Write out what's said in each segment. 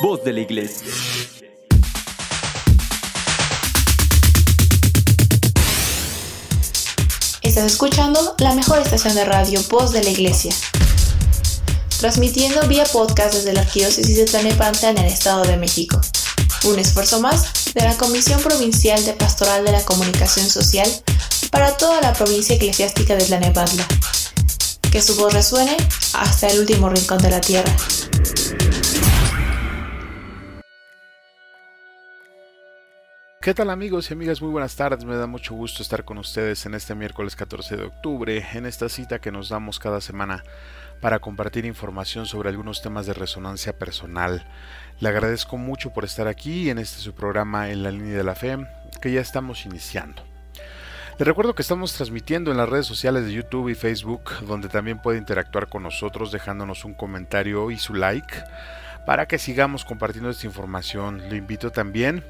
voz de la iglesia. Estás escuchando la mejor estación de radio, Voz de la Iglesia. Transmitiendo vía podcast desde la Arquidiócesis de Tlanepantla en el Estado de México. Un esfuerzo más de la Comisión Provincial de Pastoral de la Comunicación Social para toda la provincia eclesiástica de Tlanepantla. Que su voz resuene hasta el último rincón de la tierra. ¿Qué tal amigos y amigas? Muy buenas tardes, me da mucho gusto estar con ustedes en este miércoles 14 de octubre, en esta cita que nos damos cada semana para compartir información sobre algunos temas de resonancia personal. Le agradezco mucho por estar aquí en este su programa en la línea de la fe, que ya estamos iniciando. Le recuerdo que estamos transmitiendo en las redes sociales de YouTube y Facebook, donde también puede interactuar con nosotros dejándonos un comentario y su like para que sigamos compartiendo esta información. Lo invito también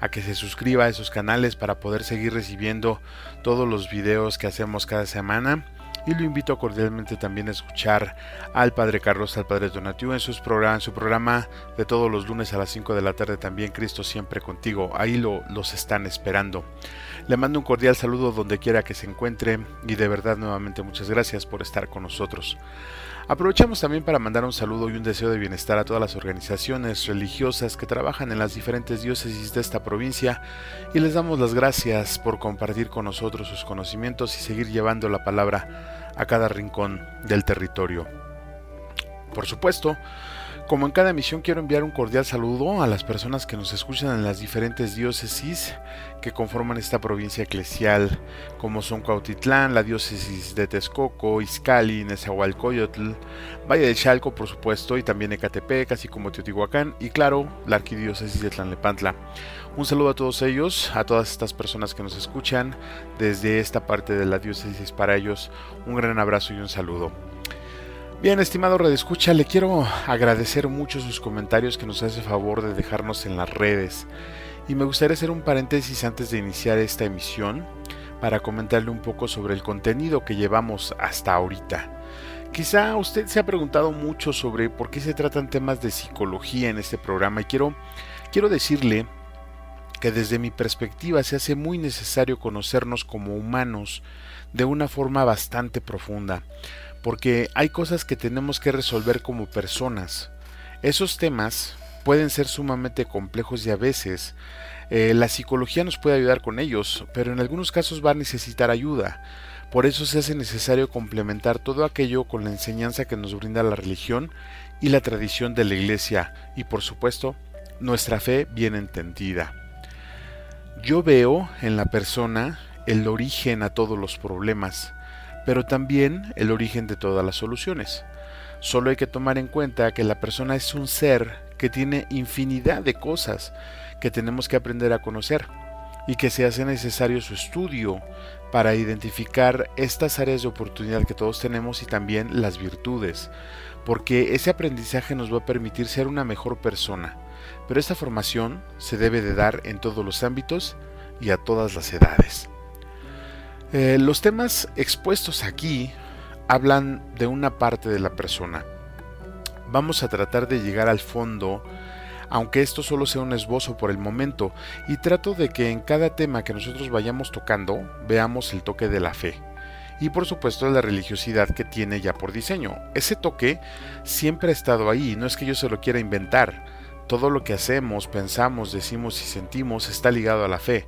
a que se suscriba a esos canales para poder seguir recibiendo todos los videos que hacemos cada semana. Y lo invito cordialmente también a escuchar al Padre Carlos, al Padre Donativo en, sus en su programa de todos los lunes a las 5 de la tarde también, Cristo siempre contigo. Ahí lo, los están esperando. Le mando un cordial saludo donde quiera que se encuentre y de verdad nuevamente muchas gracias por estar con nosotros. Aprovechamos también para mandar un saludo y un deseo de bienestar a todas las organizaciones religiosas que trabajan en las diferentes diócesis de esta provincia y les damos las gracias por compartir con nosotros sus conocimientos y seguir llevando la palabra a cada rincón del territorio. Por supuesto, como en cada emisión quiero enviar un cordial saludo a las personas que nos escuchan en las diferentes diócesis que conforman esta provincia eclesial, como son Cuautitlán, la diócesis de Texcoco, Izcali, Nezahualcóyotl, Valle de Chalco, por supuesto, y también Ecatepec, así como Teotihuacán, y claro, la arquidiócesis de Tlanlepantla. Un saludo a todos ellos, a todas estas personas que nos escuchan desde esta parte de la diócesis para ellos, un gran abrazo y un saludo. Bien, estimado Red Escucha, le quiero agradecer mucho sus comentarios que nos hace favor de dejarnos en las redes. Y me gustaría hacer un paréntesis antes de iniciar esta emisión para comentarle un poco sobre el contenido que llevamos hasta ahorita. Quizá usted se ha preguntado mucho sobre por qué se tratan temas de psicología en este programa y quiero, quiero decirle que desde mi perspectiva se hace muy necesario conocernos como humanos de una forma bastante profunda porque hay cosas que tenemos que resolver como personas. Esos temas pueden ser sumamente complejos y a veces eh, la psicología nos puede ayudar con ellos, pero en algunos casos va a necesitar ayuda. Por eso se hace necesario complementar todo aquello con la enseñanza que nos brinda la religión y la tradición de la iglesia y por supuesto nuestra fe bien entendida. Yo veo en la persona el origen a todos los problemas pero también el origen de todas las soluciones. Solo hay que tomar en cuenta que la persona es un ser que tiene infinidad de cosas que tenemos que aprender a conocer y que se hace necesario su estudio para identificar estas áreas de oportunidad que todos tenemos y también las virtudes, porque ese aprendizaje nos va a permitir ser una mejor persona. Pero esta formación se debe de dar en todos los ámbitos y a todas las edades. Eh, los temas expuestos aquí hablan de una parte de la persona. Vamos a tratar de llegar al fondo, aunque esto solo sea un esbozo por el momento, y trato de que en cada tema que nosotros vayamos tocando veamos el toque de la fe. Y por supuesto la religiosidad que tiene ya por diseño. Ese toque siempre ha estado ahí, no es que yo se lo quiera inventar. Todo lo que hacemos, pensamos, decimos y sentimos está ligado a la fe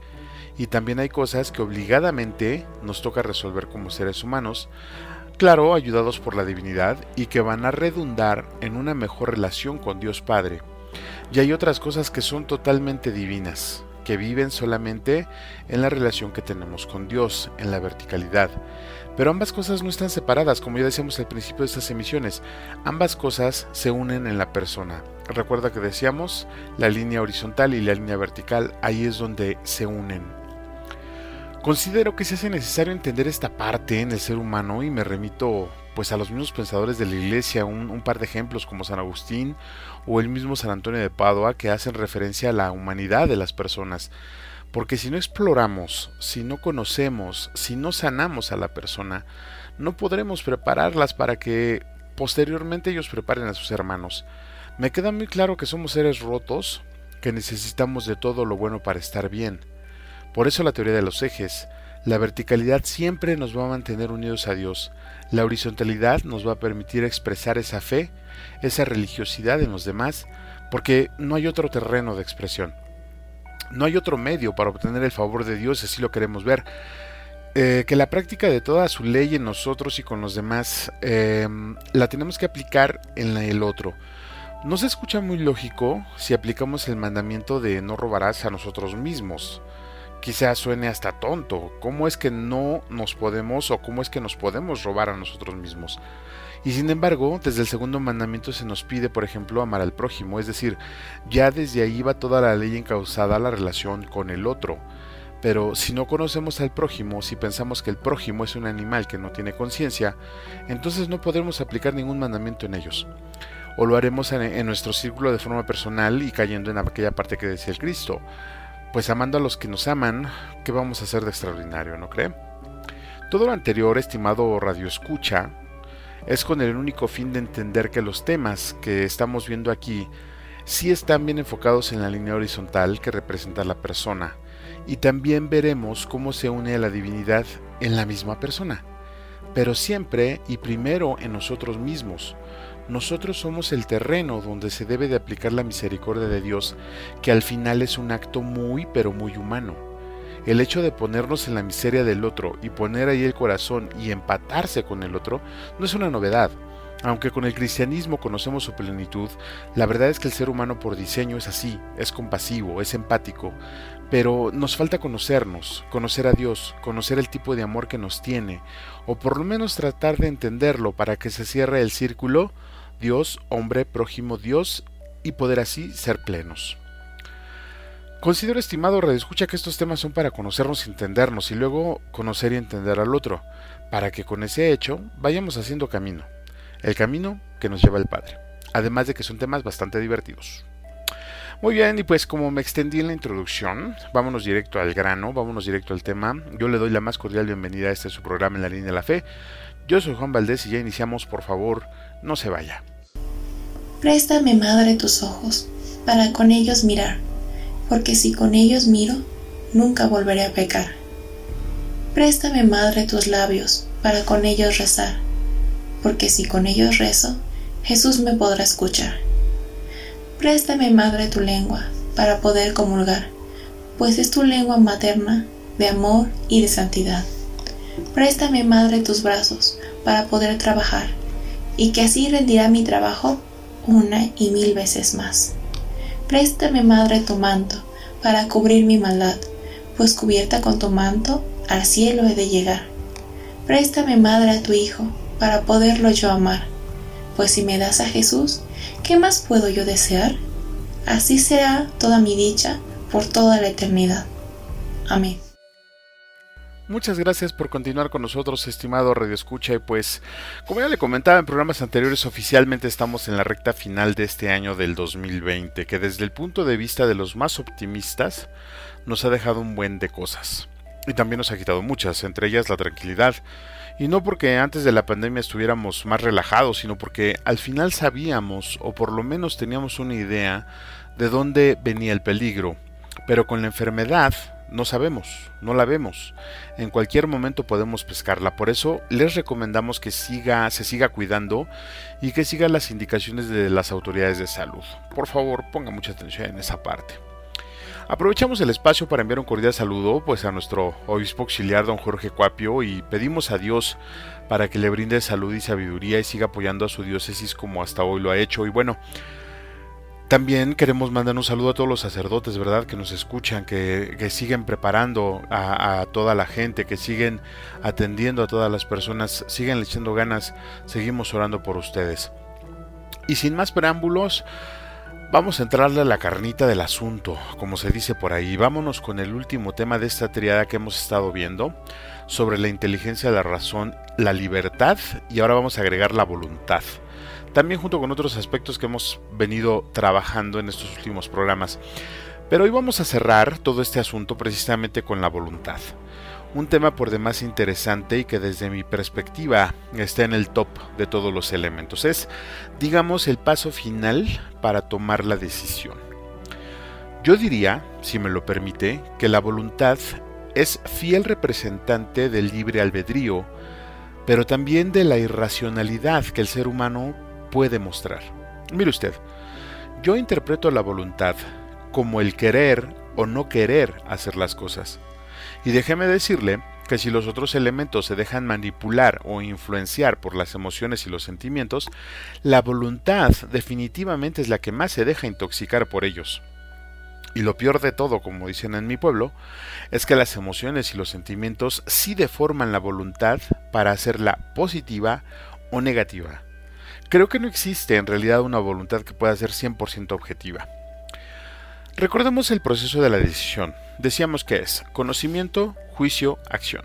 y también hay cosas que obligadamente nos toca resolver como seres humanos, claro, ayudados por la divinidad y que van a redundar en una mejor relación con Dios Padre. Y hay otras cosas que son totalmente divinas, que viven solamente en la relación que tenemos con Dios, en la verticalidad. Pero ambas cosas no están separadas, como ya decíamos al principio de estas emisiones. Ambas cosas se unen en la persona. Recuerda que decíamos la línea horizontal y la línea vertical, ahí es donde se unen. Considero que se hace necesario entender esta parte en el ser humano y me remito pues a los mismos pensadores de la iglesia, un, par de ejemplos como San Agustín o el mismo San Antonio de Padua que hacen referencia a la humanidad de las personas. Porque si no exploramos, si no conocemos, si no sanamos a la persona, no podremos prepararlas para que posteriormente ellos preparen a sus hermanos. Me queda muy claro que somos seres rotos, que necesitamos de todo lo bueno para estar bien. Por eso la teoría de los ejes, la verticalidad siempre nos va a mantener unidos a Dios, la horizontalidad nos va a permitir expresar esa fe, esa religiosidad en los demás, porque no hay otro terreno de expresión. No hay otro medio para obtener el favor de Dios, así lo queremos ver. Eh, que la práctica de toda su ley en nosotros y con los demás em, la tenemos que aplicar en el otro. No se escucha muy lógico si aplicamos el mandamiento de no robarás a nosotros mismos. Quizás suene hasta tonto. ¿Cómo es que no nos podemos o cómo es que nos podemos robar a nosotros mismos? Y sin embargo, desde el segundo mandamiento se nos pide, por ejemplo, amar al prójimo, es decir, ya desde ahí va toda la ley encausada a la relación con el otro. Pero si no conocemos al prójimo, si pensamos que el prójimo es un animal que no tiene conciencia, entonces no podremos aplicar ningún mandamiento en ellos. O lo haremos en, nuestro círculo de forma personal y cayendo en aquella parte que decía el Cristo. Pues amando a los que nos aman, ¿qué vamos a hacer de extraordinario, no cree? Todo lo anterior, estimado Radio Escucha, es con el único fin de entender que los temas que estamos viendo aquí sí están bien enfocados en la línea horizontal que representa la persona, y también veremos cómo se une a la divinidad en la misma persona, pero siempre y primero en nosotros mismos. Nosotros somos el terreno donde se debe de aplicar la misericordia de Dios, que al final es un acto muy pero muy humano. El hecho de ponernos en la miseria del otro y poner ahí el corazón y empatarse con el otro no es una novedad. Aunque con el cristianismo conocemos su plenitud, la verdad es que el ser humano por diseño es así, es compasivo, es empático, pero nos falta conocernos, conocer a Dios, conocer el tipo de amor que nos tiene, o por lo menos tratar de entenderlo para que se cierre el círculo Dios, hombre, prójimo, Dios, y poder así ser plenos. Considero, estimado redescucha, que estos temas son para conocernos y entendernos, y luego conocer y entender al otro, para que con ese hecho vayamos haciendo camino, el camino que nos lleva el Padre, además de que son temas bastante divertidos. Muy bien, y pues como me extendí en la introducción, vámonos directo al grano, vámonos directo al tema. Yo le doy la más cordial bienvenida a este su programa en la línea de la fe. Yo soy Juan Valdés y ya iniciamos, por favor, no se vaya. Préstame, Madre, tus ojos, para con ellos mirar, porque si con ellos miro, nunca volveré a pecar. Préstame, Madre, tus labios, para con ellos rezar, porque si con ellos rezo, Jesús me podrá escuchar. Préstame, Madre, tu lengua, para poder comulgar, pues es tu lengua materna de amor y de santidad. Préstame, Madre, tus brazos, para poder trabajar, y que así rendirá mi trabajo una y mil veces más. Préstame, Madre, tu manto, para cubrir mi maldad, pues cubierta con tu manto, al cielo he de llegar. Préstame, Madre, a tu Hijo, para poderlo yo amar, pues si me das a Jesús, ¿qué más puedo yo desear? Así será toda mi dicha por toda la eternidad. Amén. Muchas gracias por continuar con nosotros, estimado Radio Escucha. Y pues, como ya le comentaba en programas anteriores, oficialmente estamos en la recta final de este año del 2020, que desde el punto de vista de los más optimistas, nos ha dejado un buen de cosas. Y también nos ha quitado muchas, entre ellas la tranquilidad, y no porque antes de la pandemia estuviéramos más relajados, sino porque al final sabíamos, o por lo menos teníamos una idea, de dónde venía el peligro. Pero con la enfermedad no sabemos, no la vemos. En cualquier momento podemos pescarla. Por eso les recomendamos que siga, se siga cuidando y que siga las indicaciones de las autoridades de salud. Por favor, ponga mucha atención en esa parte. Aprovechamos el espacio para enviar un cordial saludo pues a nuestro obispo auxiliar don Jorge Cuapio y pedimos a Dios para que le brinde salud y sabiduría y siga apoyando a su diócesis como hasta hoy lo ha hecho. Y bueno, también queremos mandar un saludo a todos los sacerdotes, ¿verdad? Que nos escuchan, que, siguen preparando a, toda la gente, que siguen atendiendo a todas las personas, siguen echando ganas, seguimos orando por ustedes. Y sin más preámbulos, Vamos a entrarle a la carnita del asunto, como se dice por ahí. Vámonos con el último tema de esta triada que hemos estado viendo, sobre la inteligencia, la razón, la libertad y ahora vamos a agregar la voluntad. También junto con otros aspectos que hemos venido trabajando en estos últimos programas. Pero hoy vamos a cerrar todo este asunto precisamente con la voluntad. un tema por demás interesante y que desde mi perspectiva está en el top de todos los elementos. Es, digamos, el paso final para tomar la decisión. Yo diría, si me lo permite, que la voluntad es fiel representante del libre albedrío, pero también de la irracionalidad que el ser humano puede mostrar. Mire usted, yo interpreto la voluntad como el querer o no querer hacer las cosas. Y déjeme decirle que si los otros elementos se dejan manipular o influenciar por las emociones y los sentimientos, la voluntad definitivamente es la que más se deja intoxicar por ellos. Y lo peor de todo, como dicen en mi pueblo, es que las emociones y los sentimientos sí deforman la voluntad para hacerla positiva o negativa. Creo que no existe en realidad una voluntad que pueda ser 100% objetiva. Recordemos el proceso de la decisión. Decíamos que es conocimiento, juicio, acción.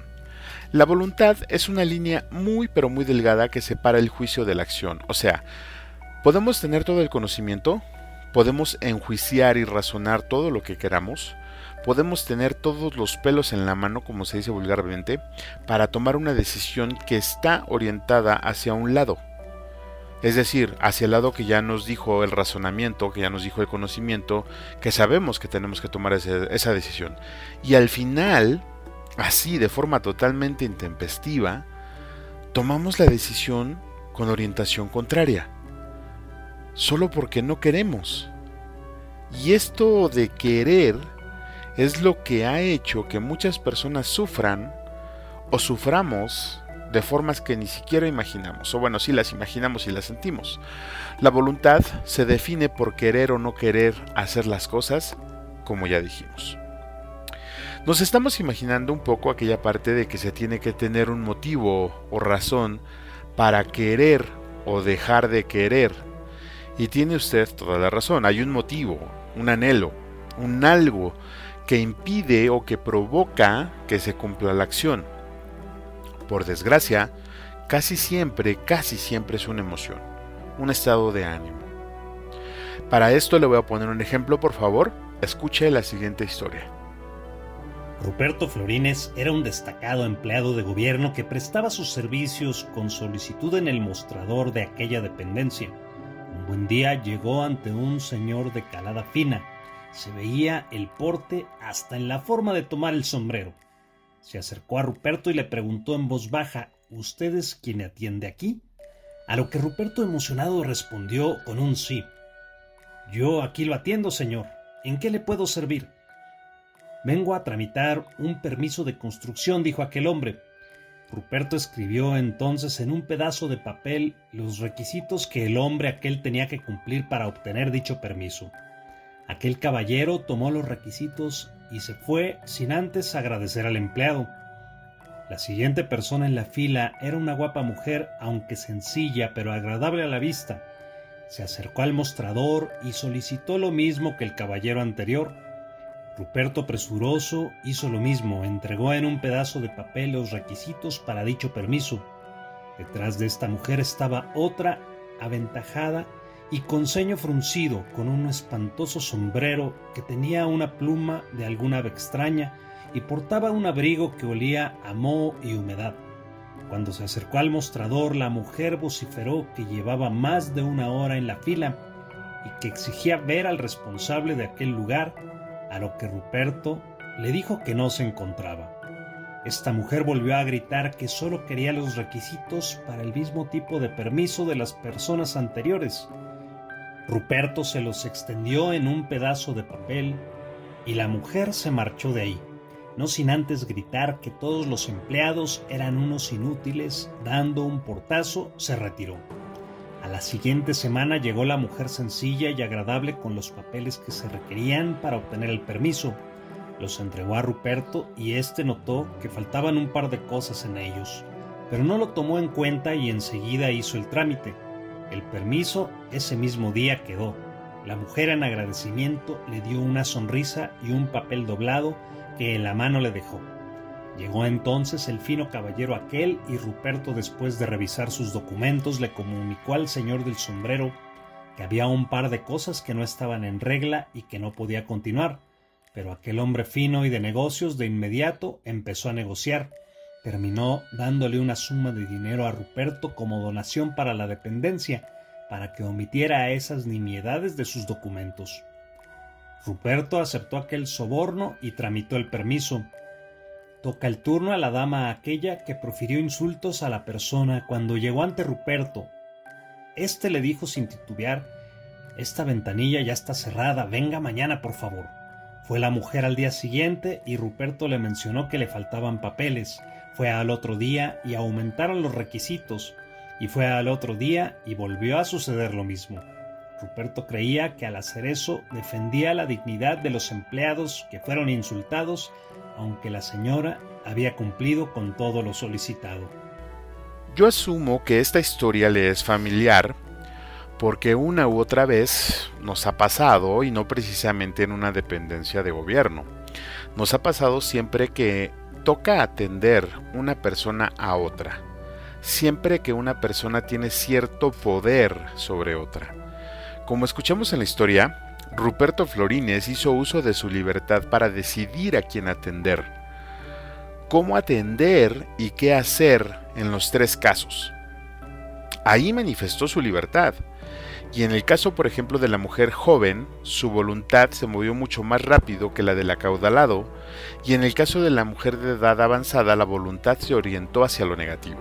La voluntad es una línea muy pero muy delgada que separa el juicio de la acción. O sea, podemos tener todo el conocimiento, podemos enjuiciar y razonar todo lo que queramos, podemos tener todos los pelos en la mano, como se dice vulgarmente, para tomar una decisión que está orientada hacia un lado es decir, hacia el lado que ya nos dijo el razonamiento, que ya nos dijo el conocimiento, que sabemos que tenemos que tomar esa decisión. Y al final, así, de forma totalmente intempestiva, tomamos la decisión con orientación contraria. Solo porque no queremos. Y esto de querer es lo que ha hecho que muchas personas sufran o suframos de formas que ni siquiera imaginamos, o bueno, sí las imaginamos y las sentimos. La voluntad se define por querer o no querer hacer las cosas, como ya dijimos. Nos estamos imaginando un poco aquella parte de que se tiene que tener un motivo o razón para querer o dejar de querer. Y tiene usted toda la razón, hay un motivo, un anhelo, un algo que impide o que provoca que se cumpla la acción por desgracia, casi siempre, casi siempre es una emoción, un estado de ánimo. Para esto le voy a poner un ejemplo, por favor, escuche la siguiente historia. Ruperto Florines era un destacado empleado de gobierno que prestaba sus servicios con solicitud en el mostrador de aquella dependencia. Un buen día llegó ante un señor de calada fina. Se veía el porte hasta en la forma de tomar el sombrero. Se acercó a Ruperto y le preguntó en voz baja, ¿Usted es quien atiende aquí? A lo que Ruperto emocionado respondió con un sí. Yo aquí lo atiendo, señor. ¿En qué le puedo servir? Vengo a tramitar un permiso de construcción, dijo aquel hombre. Ruperto escribió entonces en un pedazo de papel los requisitos que el hombre aquel tenía que cumplir para obtener dicho permiso. Aquel caballero tomó los requisitos y se fue sin antes agradecer al empleado. La siguiente persona en la fila era una guapa mujer, aunque sencilla pero agradable a la vista. Se acercó al mostrador y solicitó lo mismo que el caballero anterior. Ruperto presuroso hizo lo mismo, entregó en un pedazo de papel los requisitos para dicho permiso. Detrás de esta mujer estaba otra aventajada y con ceño fruncido, con un espantoso sombrero que tenía una pluma de alguna ave extraña y portaba un abrigo que olía a moho y humedad. Cuando se acercó al mostrador, la mujer vociferó que llevaba más de una hora en la fila y que exigía ver al responsable de aquel lugar, a lo que Ruperto le dijo que no se encontraba. Esta mujer volvió a gritar que solo quería los requisitos para el mismo tipo de permiso de las personas anteriores, Ruperto se los extendió en un pedazo de papel y la mujer se marchó de ahí, no sin antes gritar que todos los empleados eran unos inútiles, dando un portazo, se retiró. A la siguiente semana llegó la mujer sencilla y agradable con los papeles que se requerían para obtener el permiso. Los entregó a Ruperto y éste notó que faltaban un par de cosas en ellos, pero no lo tomó en cuenta y enseguida hizo el trámite. El permiso ese mismo día quedó. La mujer en agradecimiento le dio una sonrisa y un papel doblado que en la mano le dejó. Llegó entonces el fino caballero aquel y Ruperto después de revisar sus documentos le comunicó al señor del sombrero que había un par de cosas que no estaban en regla y que no podía continuar. pero aquel hombre fino y de negocios de inmediato empezó a negociar. Terminó dándole una suma de dinero a Ruperto como donación para la dependencia, para que omitiera esas nimiedades de sus documentos. Ruperto aceptó aquel soborno y tramitó el permiso. Toca el turno a la dama aquella que profirió insultos a la persona cuando llegó ante Ruperto. Este le dijo sin titubear Esta ventanilla ya está cerrada, venga mañana, por favor. Fue la mujer al día siguiente y Ruperto le mencionó que le faltaban papeles. Fue al otro día y aumentaron los requisitos. Y fue al otro día y volvió a suceder lo mismo. Ruperto creía que al hacer eso defendía la dignidad de los empleados que fueron insultados, aunque la señora había cumplido con todo lo solicitado. Yo asumo que esta historia le es familiar porque una u otra vez nos ha pasado, y no precisamente en una dependencia de gobierno, nos ha pasado siempre que toca atender una persona a otra, siempre que una persona tiene cierto poder sobre otra. Como escuchamos en la historia, Ruperto Florines hizo uso de su libertad para decidir a quién atender, cómo atender y qué hacer en los tres casos. Ahí manifestó su libertad y en el caso, por ejemplo, de la mujer joven, su voluntad se movió mucho más rápido que la del acaudalado, y en el caso de la mujer de edad avanzada, la voluntad se orientó hacia lo negativo.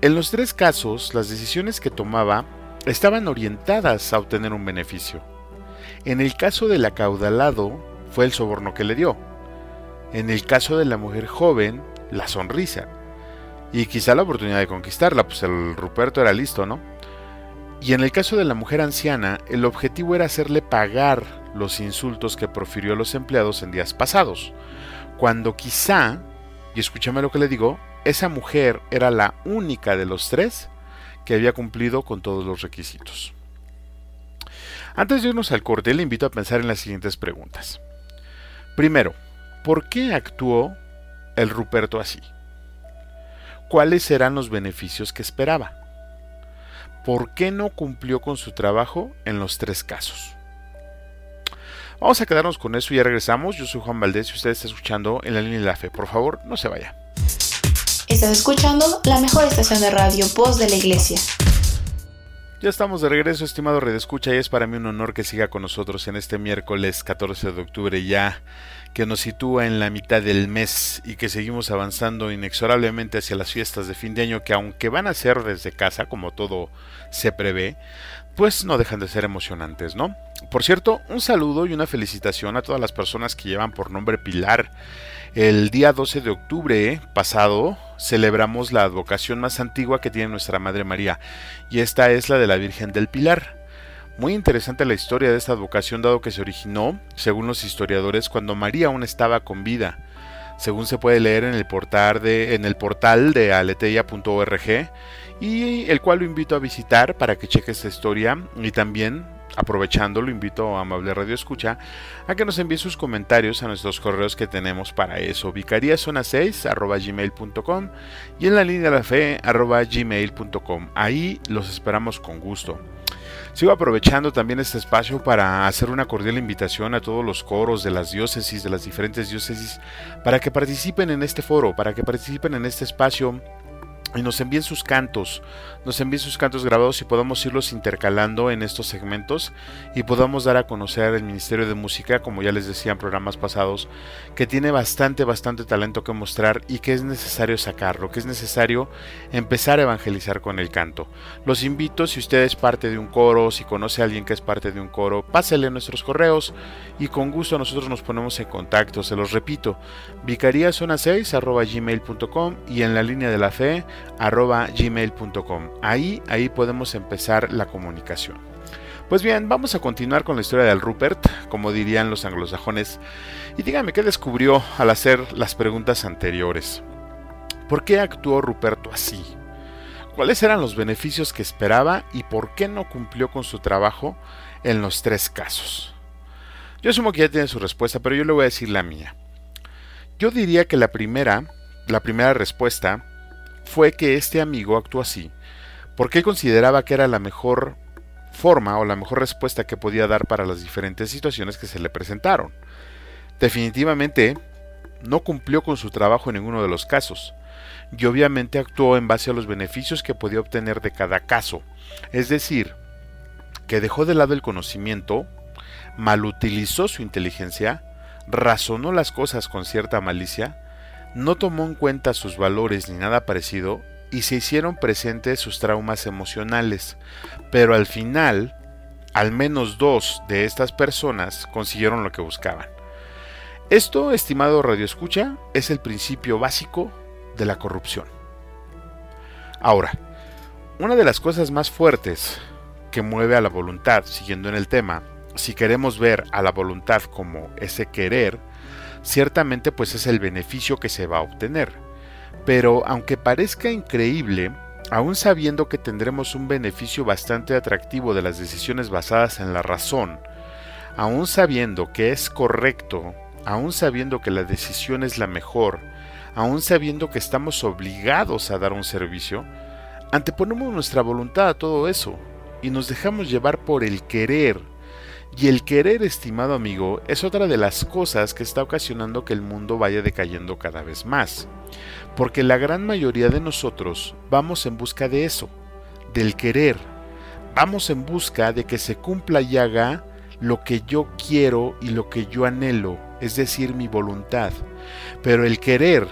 En los tres casos, las decisiones que tomaba estaban orientadas a obtener un beneficio. En el caso del acaudalado, fue el soborno que le dio. En el caso de la mujer joven, la sonrisa. Y quizá la oportunidad de conquistarla, pues el Ruperto era listo, ¿no? Y en el caso de la mujer anciana, el objetivo era hacerle pagar los insultos que profirió a los empleados en días pasados, cuando quizá, y escúchame lo que le digo, esa mujer era la única de los tres que había cumplido con todos los requisitos. Antes de irnos al corte, le invito a pensar en las siguientes preguntas. Primero, ¿por qué actuó el Ruperto así? ¿Cuáles eran los beneficios que esperaba? por qué no cumplió con su trabajo en los tres casos. Vamos a quedarnos con eso y ya regresamos. Yo soy Juan Valdés y usted está escuchando en la línea de la fe. Por favor, no se vaya. Estás escuchando la mejor estación de radio, Voz de la Iglesia. Ya estamos de regreso, estimado Red Escucha, y es para mí un honor que siga con nosotros en este miércoles 14 de octubre ya que nos sitúa en la mitad del mes y que seguimos avanzando inexorablemente hacia las fiestas de fin de año que aunque van a ser desde casa, como todo se prevé, pues no dejan de ser emocionantes, ¿no? Por cierto, un saludo y una felicitación a todas las personas que llevan por nombre Pilar. El día 12 de octubre pasado celebramos la advocación más antigua que tiene nuestra Madre María, y esta es la de la Virgen del Pilar. Muy interesante la historia de esta advocación dado que se originó, según los historiadores, cuando María aún estaba con vida, según se puede leer en el portal de, en y el cual lo invito a visitar para que cheque esta historia y también aprovechando lo invito a Amable Radio Escucha a que nos envíe sus comentarios a nuestros correos que tenemos para eso. Vicariazona6 arroba gmail.com y en la línea de la fe arroba gmail.com ahí los esperamos con gusto Sigo aprovechando también este espacio para hacer una cordial invitación a todos los coros de las diócesis, de las diferentes diócesis, para que participen en este foro, para que participen en este espacio y nos envíen sus cantos, nos envíen sus cantos grabados y podamos irlos intercalando en estos segmentos y podamos dar a conocer el Ministerio de Música, como ya les decía en programas pasados, que tiene bastante, bastante talento que mostrar y que es necesario sacarlo, que es necesario empezar a evangelizar con el canto. Los invito, si usted es parte de un coro, si conoce a alguien que es parte de un coro, pásele nuestros correos y con gusto nosotros nos ponemos en contacto, se los repito, vicariazona 6 gmail.com y en la línea de la fe arroba gmail.com. Ahí, ahí podemos empezar la comunicación. Pues bien, vamos a continuar con la historia del Rupert, como dirían los anglosajones, y dígame qué descubrió al hacer las preguntas anteriores. ¿Por qué actuó Ruperto así? ¿Cuáles eran los beneficios que esperaba y por qué no cumplió con su trabajo en los tres casos? Yo asumo que ya tiene su respuesta, pero yo le voy a decir la mía. Yo diría que la primera, la primera respuesta fue que este amigo actuó así porque consideraba que era la mejor forma o la mejor respuesta que podía dar para las diferentes situaciones que se le presentaron. Definitivamente no cumplió con su trabajo en ninguno de los casos y obviamente actuó en base a los beneficios que podía obtener de cada caso. Es decir, que dejó de lado el conocimiento, malutilizó su inteligencia, razonó las cosas con cierta malicia, no tomó en cuenta sus valores ni nada parecido y se hicieron presentes sus traumas emocionales, pero al final, al menos dos de estas personas consiguieron lo que buscaban. Esto, estimado Radio Escucha, es el principio básico de la corrupción. Ahora, una de las cosas más fuertes que mueve a la voluntad, siguiendo en el tema, si queremos ver a la voluntad como ese querer, ciertamente pues es el beneficio que se va a obtener. Pero aunque parezca increíble, aún sabiendo que tendremos un beneficio bastante atractivo de las decisiones basadas en la razón, aún sabiendo que es correcto, aún sabiendo que la decisión es la mejor, aún sabiendo que estamos obligados a dar un servicio, anteponemos nuestra voluntad a todo eso y nos dejamos llevar por el querer. Y el querer, estimado amigo, es otra de las cosas que está ocasionando que el mundo vaya decayendo cada vez más. Porque la gran mayoría de nosotros vamos en busca de eso, del querer. Vamos en busca de que se cumpla y haga lo que yo quiero y lo que yo anhelo, es decir, mi voluntad. Pero el querer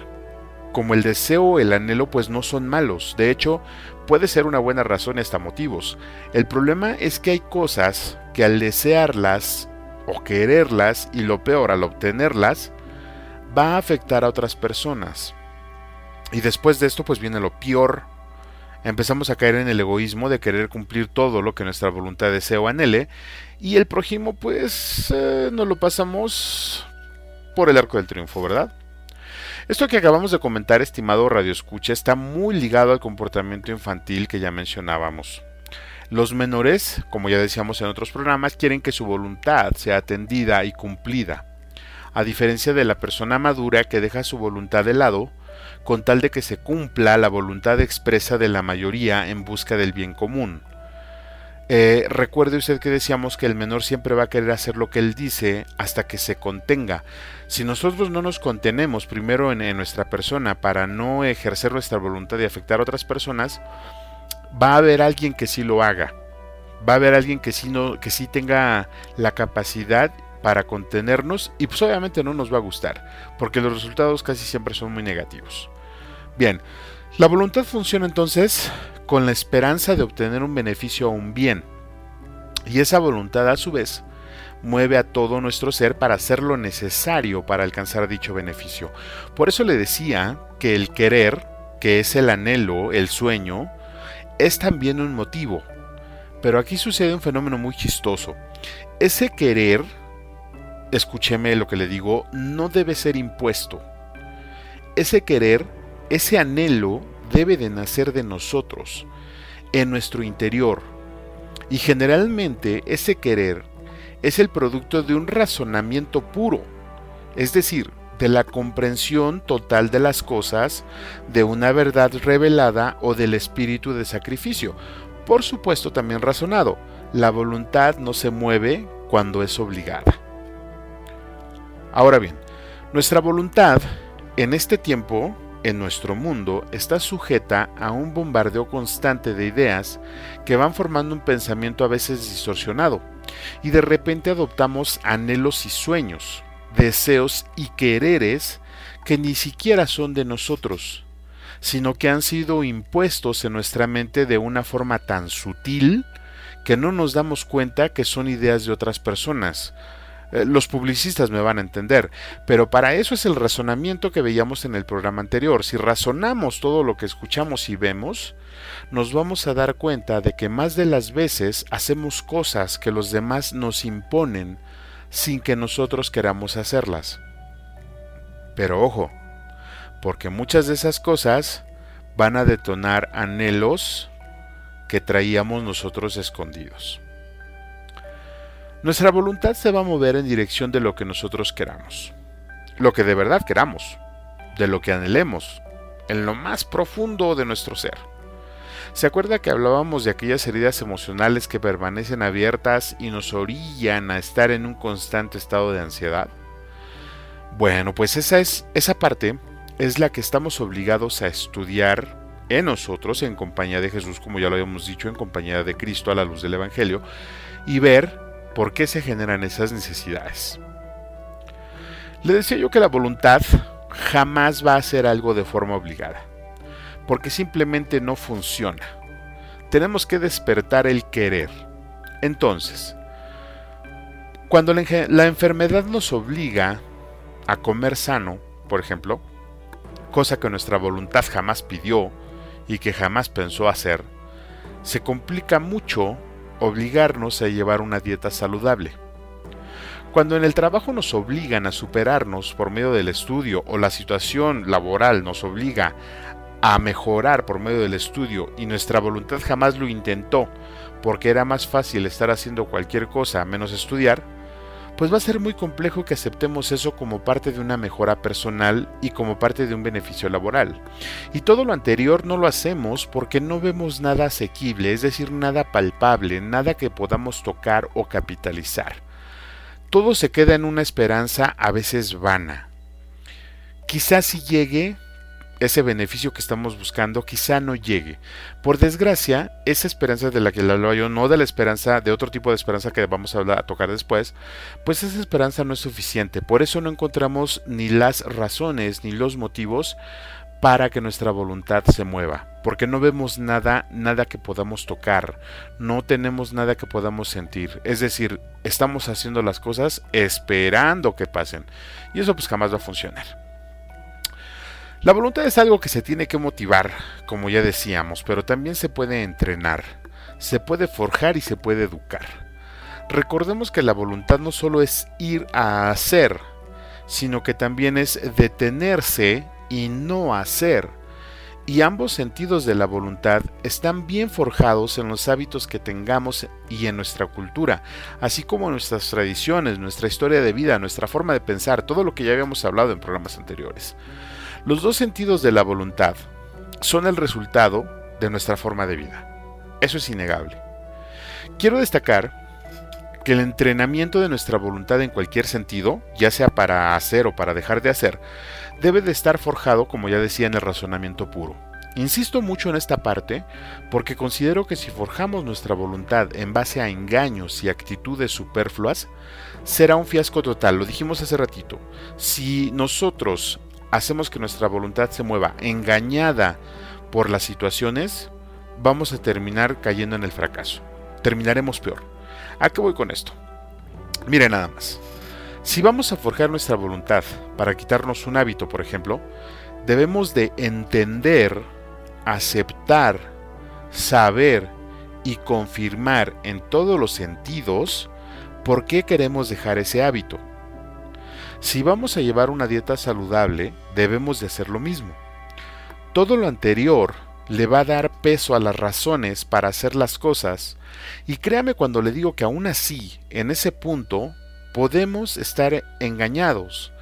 como el deseo el anhelo pues no son malos, de hecho puede ser una buena razón hasta motivos. El problema es que hay cosas que al desearlas o quererlas y lo peor al obtenerlas va a afectar a otras personas. Y después de esto pues viene lo peor. Empezamos a caer en el egoísmo de querer cumplir todo lo que nuestra voluntad desea o anhele y el prójimo pues eh, nos lo pasamos por el arco del triunfo, ¿verdad? Esto que acabamos de comentar, estimado Radio Escucha, está muy ligado al comportamiento infantil que ya mencionábamos. Los menores, como ya decíamos en otros programas, quieren que su voluntad sea atendida y cumplida, a diferencia de la persona madura que deja su voluntad de lado con tal de que se cumpla la voluntad expresa de la mayoría en busca del bien común. Eh, recuerde usted que decíamos que el menor siempre va a querer hacer lo que él dice hasta que se contenga. Si nosotros no nos contenemos primero en, nuestra persona para no ejercer nuestra voluntad y afectar a otras personas, va a haber alguien que sí lo haga. Va a haber alguien que sí, que sí tenga la capacidad para contenernos y pues obviamente no nos va a gustar, porque los resultados casi siempre son muy negativos. Bien, la voluntad funciona entonces con la esperanza de obtener un beneficio o un bien. Y esa voluntad a su vez mueve a todo nuestro ser para hacer lo necesario para alcanzar dicho beneficio. Por eso le decía que el querer, que es el anhelo, el sueño, es también un motivo. Pero aquí sucede un fenómeno muy chistoso. Ese querer, escúcheme lo que le digo, no debe ser impuesto. Ese querer, ese anhelo debe de nacer de nosotros, en nuestro interior. Y generalmente ese querer es el producto de un razonamiento puro, es decir, de la comprensión total de las cosas, de una verdad revelada o del espíritu de sacrificio. Por supuesto también razonado, la voluntad no se mueve cuando es obligada. Ahora bien, nuestra voluntad en este tiempo en nuestro mundo está sujeta a un bombardeo constante de ideas que van formando un pensamiento a veces distorsionado, y de repente adoptamos anhelos y sueños, deseos y quereres que ni siquiera son de nosotros, sino que han sido impuestos en nuestra mente de una forma tan sutil que no nos damos cuenta que son ideas de otras personas, eh, los publicistas me van a entender, pero para eso es el razonamiento que veíamos en el programa anterior. Si razonamos todo lo que escuchamos y vemos, nos vamos a dar cuenta de que más de las veces hacemos cosas que los demás nos imponen sin que nosotros queramos hacerlas. Pero ojo, porque muchas de esas cosas van a detonar anhelos que traíamos nosotros escondidos. Nuestra voluntad se va a mover en dirección de lo que nosotros queramos, lo que de verdad queramos, de lo que anhelemos, en lo más profundo de nuestro ser. ¿Se acuerda que hablábamos de aquellas heridas emocionales que permanecen abiertas y nos orillan a estar en un constante estado de ansiedad? Bueno, pues esa es esa parte es la que estamos obligados a estudiar en nosotros, en compañía de Jesús, como ya lo habíamos dicho, en compañía de Cristo a la luz del Evangelio, y ver por qué se generan esas necesidades. Le decía yo que la voluntad jamás va a hacer algo de forma obligada, porque simplemente no funciona. Tenemos que despertar el querer. Entonces, cuando la, enfermedad nos obliga a comer sano, por ejemplo, cosa que nuestra voluntad jamás pidió y que jamás pensó hacer, se complica mucho obligarnos a llevar una dieta saludable. Cuando en el trabajo nos obligan a superarnos por medio del estudio o la situación laboral nos obliga a mejorar por medio del estudio y nuestra voluntad jamás lo intentó porque era más fácil estar haciendo cualquier cosa menos estudiar, pues va a ser muy complejo que aceptemos eso como parte de una mejora personal y como parte de un beneficio laboral. Y todo lo anterior no lo hacemos porque no vemos nada asequible, es decir, nada palpable, nada que podamos tocar o capitalizar. Todo se queda en una esperanza a veces vana. Quizás si llegue, ese beneficio que estamos buscando quizá no llegue. Por desgracia, esa esperanza de la que le hablo yo, no de la esperanza, de otro tipo de esperanza que vamos a, hablar, a tocar después, pues esa esperanza no es suficiente. Por eso no encontramos ni las razones ni los motivos para que nuestra voluntad se mueva, porque no vemos nada, nada que podamos tocar, no tenemos nada que podamos sentir, es decir, estamos haciendo las cosas esperando que pasen, y eso pues jamás va a funcionar. La voluntad es algo que se tiene que motivar, como ya decíamos, pero también se puede entrenar, se puede forjar y se puede educar. Recordemos que la voluntad no solo es ir a hacer, sino que también es detenerse y no hacer. Y ambos sentidos de la voluntad están bien forjados en los hábitos que tengamos y en nuestra cultura, así como nuestras tradiciones, nuestra historia de vida, nuestra forma de pensar, todo lo que ya habíamos hablado en programas anteriores. Los dos sentidos de la voluntad son el resultado de nuestra forma de vida. Eso es innegable. Quiero destacar que el entrenamiento de nuestra voluntad en cualquier sentido, ya sea para hacer o para dejar de hacer, debe de estar forjado, como ya decía, en el razonamiento puro. Insisto mucho en esta parte porque considero que si forjamos nuestra voluntad en base a engaños y actitudes superfluas, será un fiasco total. Lo dijimos hace ratito. Si nosotros hacemos que nuestra voluntad se mueva engañada por las situaciones, vamos a terminar cayendo en el fracaso. Terminaremos peor. ¿A qué voy con esto? Mire nada más. Si vamos a forjar nuestra voluntad para quitarnos un hábito, por ejemplo, debemos de entender, aceptar, saber y confirmar en todos los sentidos por qué queremos dejar ese hábito. Si vamos a llevar una dieta saludable, debemos de hacer lo mismo. Todo lo anterior le va a dar peso a las razones para hacer las cosas, y créame cuando le digo que aún así, en ese punto, podemos estar engañados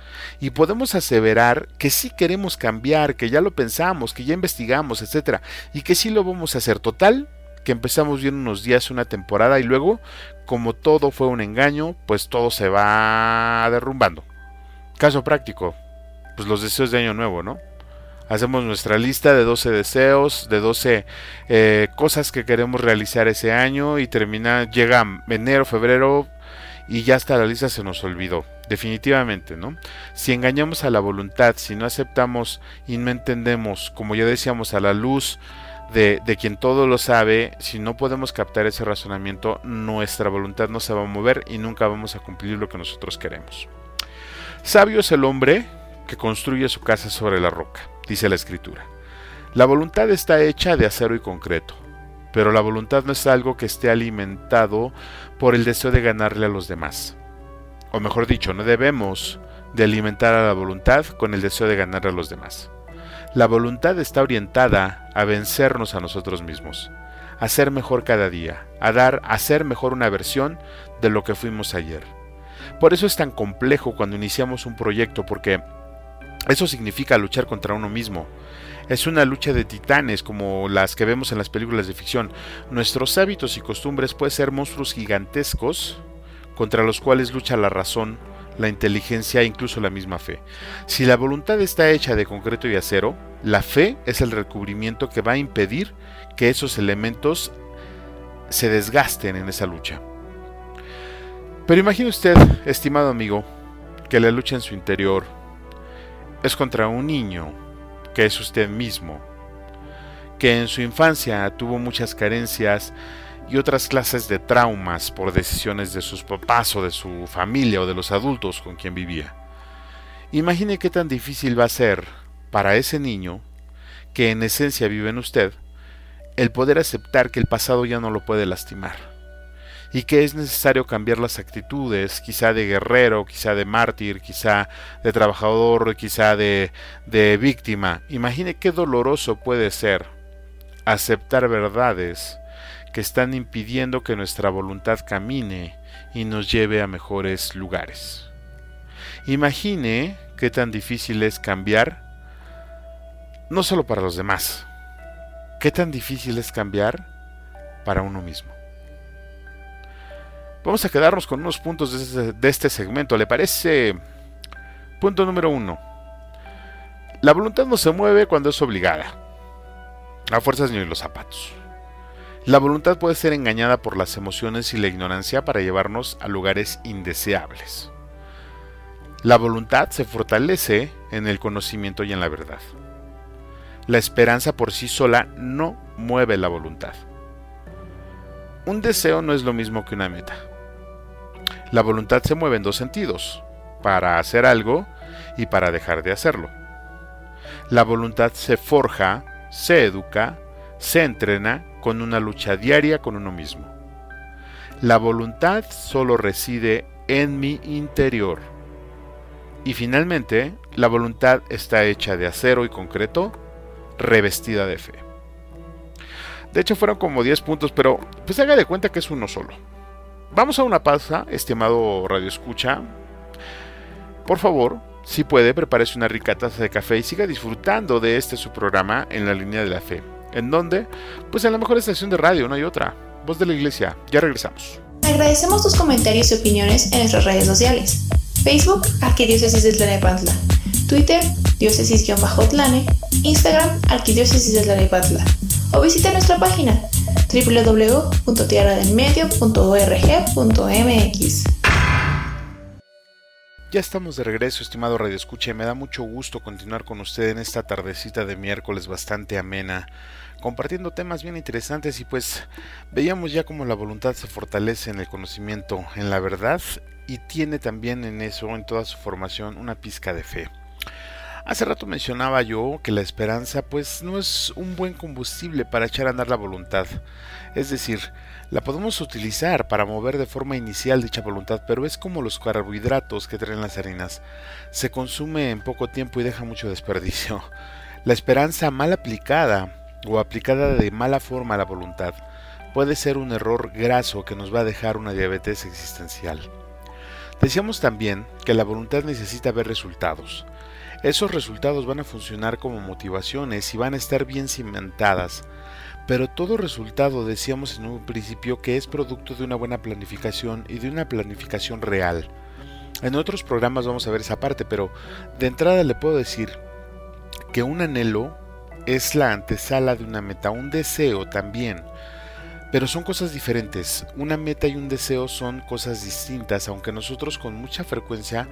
y podemos aseverar que sí queremos cambiar, que ya lo pensamos, que ya investigamos, etc. Y que sí lo vamos a hacer. Total, que empezamos bien unos días, una temporada y luego, como todo fue un engaño, pues todo se va derrumbando. Caso práctico, pues los deseos de año nuevo, ¿no? Hacemos nuestra lista de 12 deseos, de 12 eh, cosas que queremos realizar ese año y termina, llega enero, febrero y ya hasta la lista se nos olvidó. Definitivamente, ¿no? Si engañamos a la voluntad, si no aceptamos y no entendemos, como ya decíamos, a la luz de, de, quien todo lo sabe, si no podemos captar ese razonamiento, nuestra voluntad no se va a mover y nunca vamos a cumplir lo que nosotros queremos. Sabio es el hombre que construye su casa sobre la roca, dice la escritura. La voluntad está hecha de acero y concreto, pero la voluntad no es algo que esté alimentado por el deseo de ganarle a los demás. O mejor dicho, no debemos de alimentar a la voluntad con el deseo de ganarle a los demás. La voluntad está orientada a vencernos a nosotros mismos, a ser mejor cada día, a dar, a ser mejor una versión de lo que fuimos ayer. Por eso es tan complejo cuando iniciamos un proyecto, porque eso significa luchar contra uno mismo. Es una lucha de titanes como las que vemos en las películas de ficción. Nuestros hábitos y costumbres pueden ser monstruos gigantescos contra los cuales lucha la razón, la inteligencia e incluso la misma fe. Si la voluntad está hecha de concreto y acero, la fe es el recubrimiento que va a impedir que esos elementos se desgasten en esa lucha. Pero imagine usted, estimado amigo, que la lucha en su interior es contra un niño que es usted mismo, que en su infancia tuvo muchas carencias y otras clases de traumas por decisiones de sus papás o de su familia o de los adultos con quien vivía. Imagine qué tan difícil va a ser para ese niño, que en esencia vive en usted, el poder aceptar que el pasado ya no lo puede lastimar y que es necesario cambiar las actitudes, quizá de guerrero, quizá de mártir, quizá de trabajador, quizá de, víctima. Imagine qué doloroso puede ser aceptar verdades que están impidiendo que nuestra voluntad camine y nos lleve a mejores lugares. Imagine qué tan difícil es cambiar, no solo para los demás, qué tan difícil es cambiar para uno mismo. Vamos a quedarnos con unos puntos de este, de este segmento. ¿Le parece? Punto número uno. La voluntad no se mueve cuando es obligada. A fuerzas ni los zapatos. La voluntad puede ser engañada por las emociones y la ignorancia para llevarnos a lugares indeseables. La voluntad se fortalece en el conocimiento y en la verdad. La esperanza por sí sola no mueve la voluntad. Un deseo no es lo mismo que una meta. La voluntad se mueve en dos sentidos, para hacer algo y para dejar de hacerlo. La voluntad se forja, se educa, se entrena con una lucha diaria con uno mismo. La voluntad solo reside en mi interior. Y finalmente, la voluntad está hecha de acero y concreto, revestida de fe. De hecho fueron como 10 puntos, pero pues haga de cuenta que es uno solo. Vamos a una pausa, estimado Radio Escucha. Por favor, si puede, prepárese una rica taza de café y siga disfrutando de este su programa en la línea de la fe. ¿En dónde? Pues en la mejor estación de radio, no hay otra. Voz de la Iglesia. Ya regresamos. Agradecemos tus comentarios y opiniones en nuestras redes sociales. Facebook, Arquidiócesis de Tlanepantla. Twitter, diócesis-tlane. Instagram, Arquidiócesis de Tlanepantla. O visita nuestra página www.tierradelmedio.org.mx. Ya estamos de regreso, estimado Radio Escucha, y me da mucho gusto continuar con usted en esta tardecita de miércoles bastante amena, compartiendo temas bien interesantes y pues veíamos ya cómo la voluntad se fortalece en el conocimiento, en la verdad, y tiene también en eso, en toda su formación, una pizca de fe. Hace rato mencionaba yo que la esperanza pues no es un buen combustible para echar a andar la voluntad. Es decir, la podemos utilizar para mover de forma inicial dicha voluntad, pero es como los carbohidratos que traen las harinas. Se consume en poco tiempo y deja mucho desperdicio. La esperanza mal aplicada o aplicada de mala forma a la voluntad puede ser un error graso que nos va a dejar una diabetes existencial. Decíamos también que la voluntad necesita ver resultados. Esos resultados van a funcionar como motivaciones y van a estar bien cimentadas. Pero todo resultado decíamos en un principio que es producto de una buena planificación y de una planificación real. En otros programas vamos a ver esa parte, pero de entrada le puedo decir que un anhelo es la antesala de una meta, un deseo también. Pero son cosas diferentes. Una meta y un deseo son cosas distintas, aunque nosotros con mucha frecuencia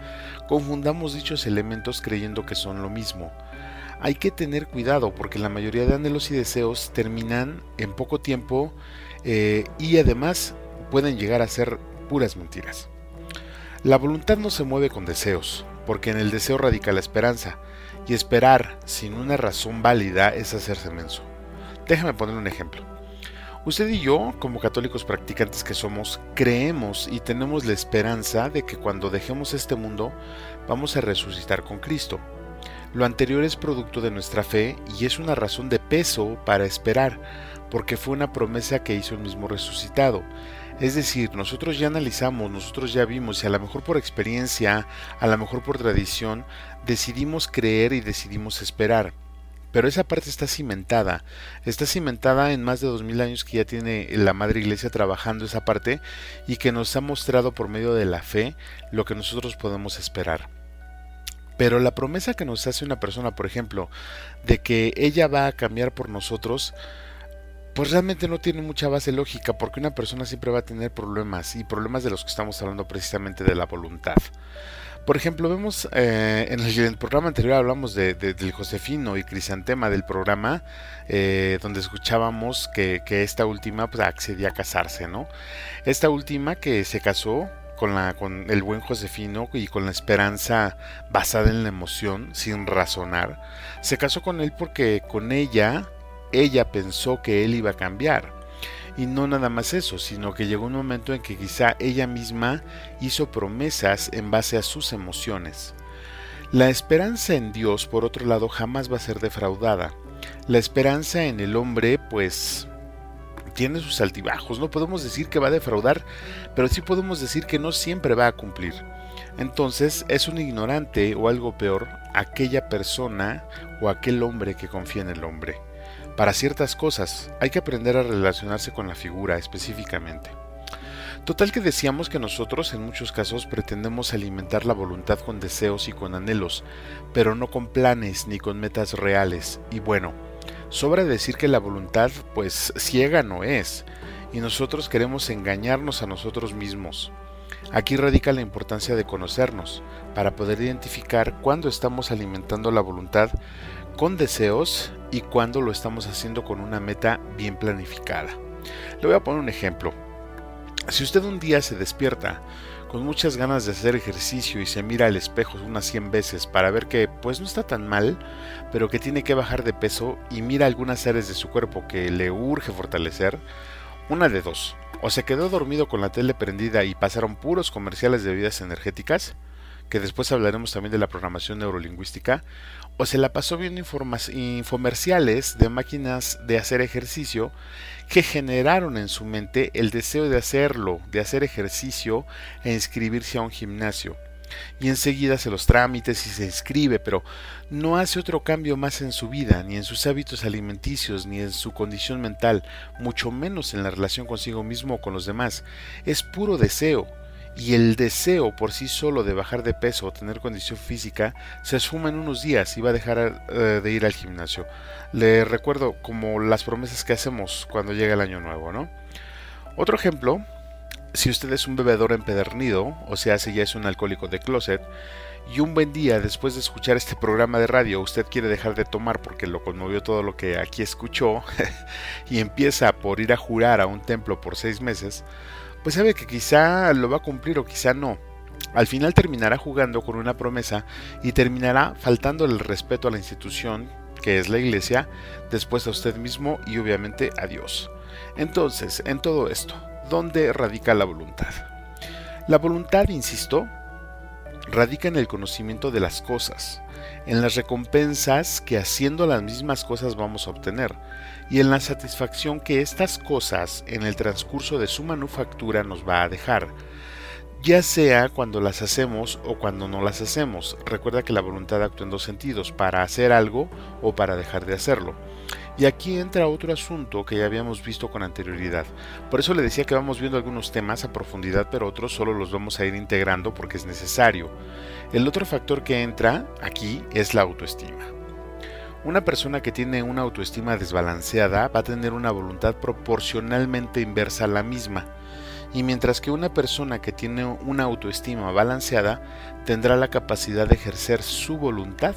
confundamos dichos elementos creyendo que son lo mismo. Hay que tener cuidado porque la mayoría de anhelos y deseos terminan en poco tiempo eh, y además pueden llegar a ser puras mentiras. La voluntad no se mueve con deseos, porque en el deseo radica la esperanza, y esperar sin una razón válida es hacerse menso. Déjame poner un ejemplo. Usted y yo, como católicos practicantes que somos, creemos y tenemos la esperanza de que cuando dejemos este mundo vamos a resucitar con Cristo. Lo anterior es producto de nuestra fe y es una razón de peso para esperar, porque fue una promesa que hizo el mismo resucitado. Es decir, nosotros ya analizamos, nosotros ya vimos y a lo mejor por experiencia, a lo mejor por tradición, decidimos creer y decidimos esperar. Pero esa parte está cimentada, está cimentada en más de dos mil años que ya tiene la Madre Iglesia trabajando esa parte y que nos ha mostrado por medio de la fe lo que nosotros podemos esperar. Pero la promesa que nos hace una persona, por ejemplo, de que ella va a cambiar por nosotros, pues realmente no tiene mucha base lógica, porque una persona siempre va a tener problemas, y problemas de los que estamos hablando precisamente de la voluntad. Por ejemplo, vemos eh, en el, programa anterior hablamos de, del Josefino y Crisantema del programa, eh, donde escuchábamos que, esta última pues, accedía a casarse, ¿no? Esta última que se casó con, la, con el buen Josefino y con la esperanza basada en la emoción, sin razonar, se casó con él porque con ella, ella pensó que él iba a cambiar y no nada más eso, sino que llegó un momento en que quizá ella misma hizo promesas en base a sus emociones. La esperanza en Dios, por otro lado, jamás va a ser defraudada. La esperanza en el hombre, pues, tiene sus altibajos. No podemos decir que va a defraudar, pero sí podemos decir que no siempre va a cumplir. Entonces es un ignorante o algo peor aquella persona o aquel hombre que confía en el hombre. Para ciertas cosas hay que aprender a relacionarse con la figura específicamente. Total que decíamos que nosotros en muchos casos pretendemos alimentar la voluntad con deseos y con anhelos, pero no con planes ni con metas reales. Y bueno, sobra decir que la voluntad pues ciega no es, y nosotros queremos engañarnos a nosotros mismos. Aquí radica la importancia de conocernos, para poder identificar cuándo estamos alimentando la voluntad con deseos y cuando lo estamos haciendo con una meta bien planificada. Le voy a poner un ejemplo. Si usted un día se despierta con muchas ganas de hacer ejercicio y se mira al espejo unas 100 veces para ver que pues no está tan mal, pero que tiene que bajar de peso y mira algunas áreas de su cuerpo que le urge fortalecer, una de dos, o se quedó dormido con la tele prendida y pasaron puros comerciales de bebidas energéticas, que después hablaremos también de la programación neurolingüística, o se la pasó viendo infomerciales de máquinas de hacer ejercicio que generaron en su mente el deseo de hacerlo, de hacer ejercicio e inscribirse a un gimnasio. Y enseguida se los trámites y se inscribe, pero no hace otro cambio más en su vida, ni en sus hábitos alimenticios, ni en su condición mental, mucho menos en la relación consigo mismo o con los demás. Es puro deseo, y el deseo por sí solo de bajar de peso o tener condición física se esfuma en unos días y va a dejar eh, de ir al gimnasio. Le recuerdo como las promesas que hacemos cuando llega el año nuevo, ¿no? Otro ejemplo, si usted es un bebedor empedernido, o sea, si ya es un alcohólico de closet, y un buen día después de escuchar este programa de radio usted quiere dejar de tomar porque lo conmovió todo lo que aquí escuchó y empieza por ir a jurar a un templo por seis meses, pues sabe que quizá lo va a cumplir o quizá no. Al final terminará jugando con una promesa y terminará faltando el respeto a la institución que es la iglesia, después a usted mismo y obviamente a Dios. Entonces, en todo esto, ¿dónde radica la voluntad? La voluntad, insisto, radica en el conocimiento de las cosas, en las recompensas que haciendo las mismas cosas vamos a obtener y en la satisfacción que estas cosas en el transcurso de su manufactura nos va a dejar, ya sea cuando las hacemos o cuando no las hacemos. Recuerda que la voluntad actúa en dos sentidos, para hacer algo o para dejar de hacerlo. Y aquí entra otro asunto que ya habíamos visto con anterioridad. Por eso le decía que vamos viendo algunos temas a profundidad, pero otros solo los vamos a ir integrando porque es necesario. El otro factor que entra aquí es la autoestima. Una persona que tiene una autoestima desbalanceada va a tener una voluntad proporcionalmente inversa a la misma, y mientras que una persona que tiene una autoestima balanceada tendrá la capacidad de ejercer su voluntad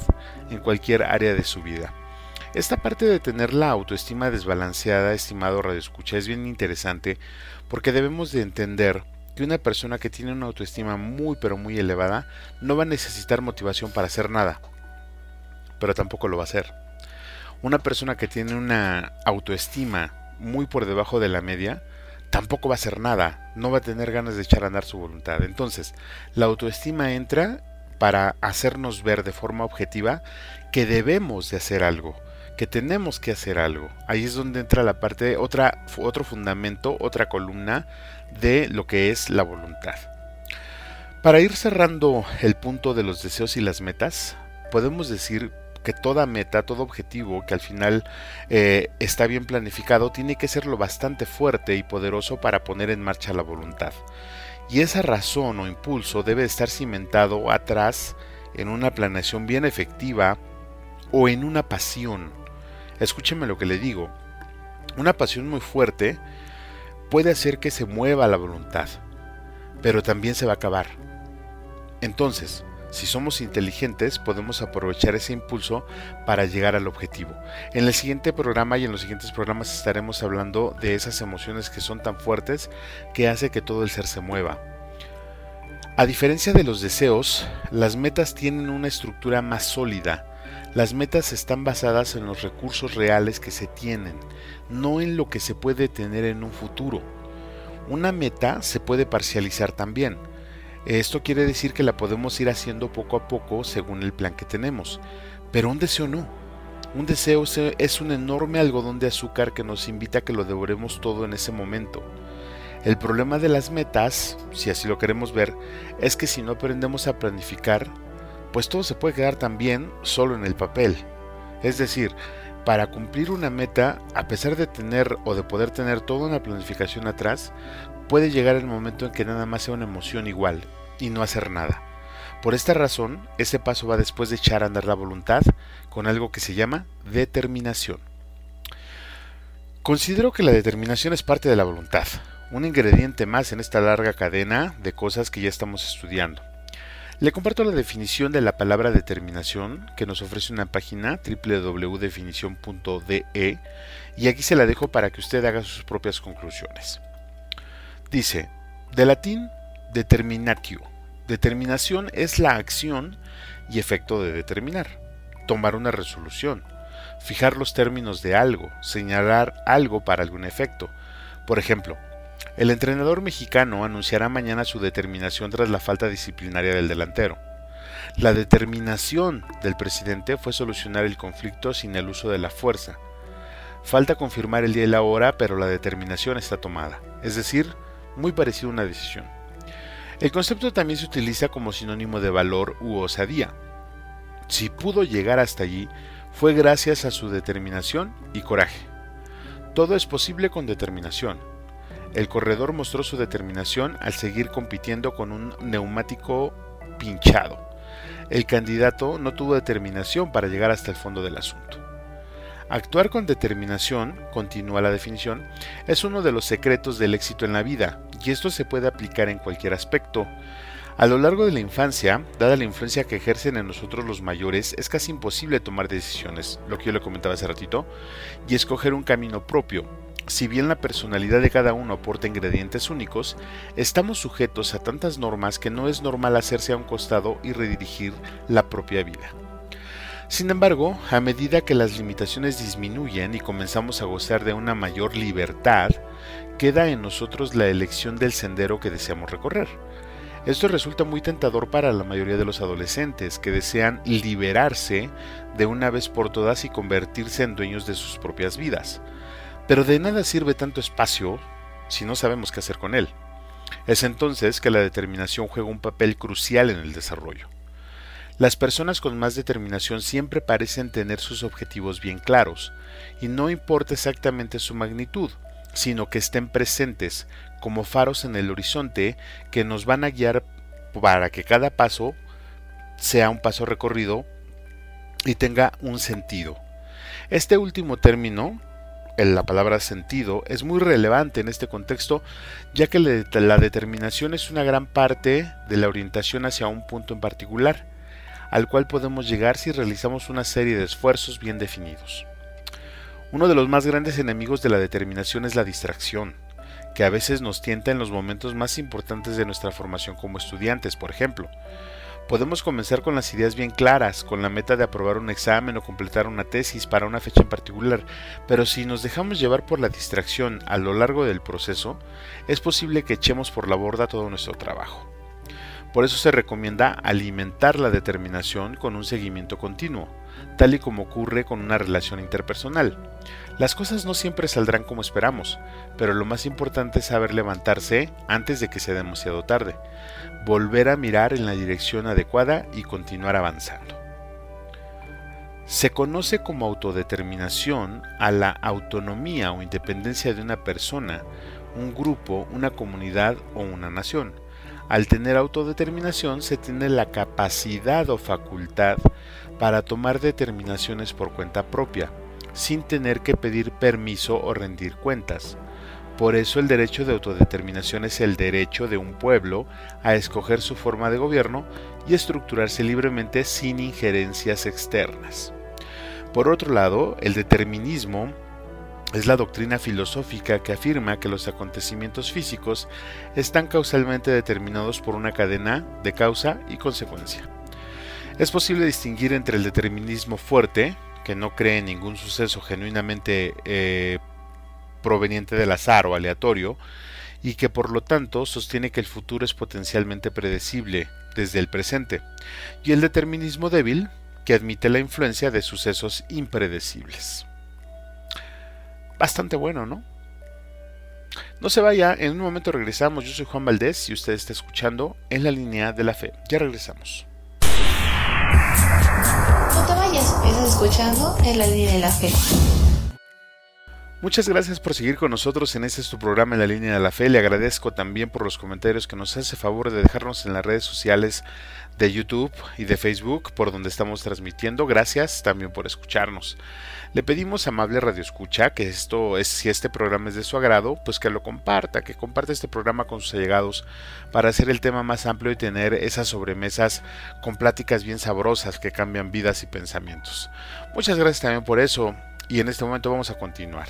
en cualquier área de su vida. Esta parte de tener la autoestima desbalanceada, estimado Radio Escucha, es bien interesante porque debemos de entender que una persona que tiene una autoestima muy pero muy elevada no va a necesitar motivación para hacer nada pero tampoco lo va a hacer. Una persona que tiene una autoestima muy por debajo de la media, tampoco va a hacer nada, no va a tener ganas de echar a andar su voluntad. Entonces, la autoestima entra para hacernos ver de forma objetiva que debemos de hacer algo, que tenemos que hacer algo. Ahí es donde entra la parte, otra, otro fundamento, otra columna de lo que es la voluntad. Para ir cerrando el punto de los deseos y las metas, podemos decir que toda meta, todo objetivo que al final eh, está bien planificado, tiene que ser lo bastante fuerte y poderoso para poner en marcha la voluntad. Y esa razón o impulso debe estar cimentado atrás en una planeación bien efectiva o en una pasión. Escúcheme lo que le digo. Una pasión muy fuerte puede hacer que se mueva la voluntad, pero también se va a acabar. Entonces, si somos inteligentes, podemos aprovechar ese impulso para llegar al objetivo. En el siguiente programa y en los siguientes programas estaremos hablando de esas emociones que son tan fuertes que hace que todo el ser se mueva. A diferencia de los deseos, las metas tienen una estructura más sólida. Las metas están basadas en los recursos reales que se tienen, no en lo que se puede tener en un futuro. Una meta se puede parcializar también esto quiere decir que la podemos ir haciendo poco a poco según el plan que tenemos, pero un deseo no. Un deseo es un enorme algodón de azúcar que nos invita a que lo devoremos todo en ese momento. El problema de las metas, si así lo queremos ver, es que si no aprendemos a planificar, pues todo se puede quedar también solo en el papel. Es decir, para cumplir una meta, a pesar de tener o de poder tener toda una planificación atrás, puede llegar el momento en que nada más sea una emoción igual y no hacer nada. Por esta razón, ese paso va después de echar a andar la voluntad con algo que se llama determinación. Considero que la determinación es parte de la voluntad, un ingrediente más en esta larga cadena de cosas que ya estamos estudiando. Le comparto la definición de la palabra determinación que nos ofrece una página www.definición.de y aquí se la dejo para que usted haga sus propias conclusiones. Dice, de latín determinatio. Determinación es la acción y efecto de determinar, tomar una resolución, fijar los términos de algo, señalar algo para algún efecto. Por ejemplo, el entrenador mexicano anunciará mañana su determinación tras la falta disciplinaria del delantero. La determinación del presidente fue solucionar el conflicto sin el uso de la fuerza. Falta confirmar el día y la hora, pero la determinación está tomada, es decir, muy parecido a una decisión. El concepto también se utiliza como sinónimo de valor u osadía. Si pudo llegar hasta allí, fue gracias a su determinación y coraje. Todo es posible con determinación. El corredor mostró su determinación al seguir compitiendo con un neumático pinchado. El candidato no tuvo determinación para llegar hasta el fondo del asunto. Actuar con determinación, continúa la definición, es uno de los secretos del éxito en la vida, y esto se puede aplicar en cualquier aspecto. A lo largo de la infancia, dada la influencia que ejercen en nosotros los mayores, es casi imposible tomar decisiones, lo que yo le comentaba hace ratito, y escoger un camino propio. Si bien la personalidad de cada uno aporta ingredientes únicos, estamos sujetos a tantas normas que no es normal hacerse a un costado y redirigir la propia vida. Sin embargo, a medida que las limitaciones disminuyen y comenzamos a gozar de una mayor libertad, queda en nosotros la elección del sendero que deseamos recorrer. Esto resulta muy tentador para la mayoría de los adolescentes que desean liberarse de una vez por todas y convertirse en dueños de sus propias vidas. Pero de nada sirve tanto espacio si no sabemos qué hacer con él. Es entonces que la determinación juega un papel crucial en el desarrollo. Las personas con más determinación siempre parecen tener sus objetivos bien claros, y no importa exactamente su magnitud, sino que estén presentes como faros en el horizonte que nos van a guiar para que cada paso sea un paso recorrido y tenga un sentido. Este último término, la palabra sentido, es muy relevante en este contexto, ya que la determinación es una gran parte de la orientación hacia un punto en particular al cual podemos llegar si realizamos una serie de esfuerzos bien definidos. Uno de los más grandes enemigos de la determinación es la distracción, que a veces nos tienta en los momentos más importantes de nuestra formación como estudiantes, por ejemplo. Podemos comenzar con las ideas bien claras, con la meta de aprobar un examen o completar una tesis para una fecha en particular, pero si nos dejamos llevar por la distracción a lo largo del proceso, es posible que echemos por la borda todo nuestro trabajo. Por eso se recomienda alimentar la determinación con un seguimiento continuo, tal y como ocurre con una relación interpersonal. Las cosas no siempre saldrán como esperamos, pero lo más importante es saber levantarse antes de que sea demasiado tarde, volver a mirar en la dirección adecuada y continuar avanzando. Se conoce como autodeterminación a la autonomía o independencia de una persona, un grupo, una comunidad o una nación. Al tener autodeterminación se tiene la capacidad o facultad para tomar determinaciones por cuenta propia, sin tener que pedir permiso o rendir cuentas. Por eso el derecho de autodeterminación es el derecho de un pueblo a escoger su forma de gobierno y estructurarse libremente sin injerencias externas. Por otro lado, el determinismo es la doctrina filosófica que afirma que los acontecimientos físicos están causalmente determinados por una cadena de causa y consecuencia. Es posible distinguir entre el determinismo fuerte, que no cree en ningún suceso genuinamente eh, proveniente del azar o aleatorio, y que por lo tanto sostiene que el futuro es potencialmente predecible desde el presente, y el determinismo débil, que admite la influencia de sucesos impredecibles. Bastante bueno, ¿no? No se vaya, en un momento regresamos. Yo soy Juan Valdés y usted está escuchando en la línea de la fe. Ya regresamos. No te vayas, estás escuchando en la línea de la fe. Muchas gracias por seguir con nosotros en este su programa en la línea de la fe. Le agradezco también por los comentarios que nos hace favor de dejarnos en las redes sociales de YouTube y de Facebook por donde estamos transmitiendo. Gracias también por escucharnos. Le pedimos amable Radio Escucha que esto es, si este programa es de su agrado, pues que lo comparta, que comparte este programa con sus allegados para hacer el tema más amplio y tener esas sobremesas con pláticas bien sabrosas que cambian vidas y pensamientos. Muchas gracias también por eso y en este momento vamos a continuar.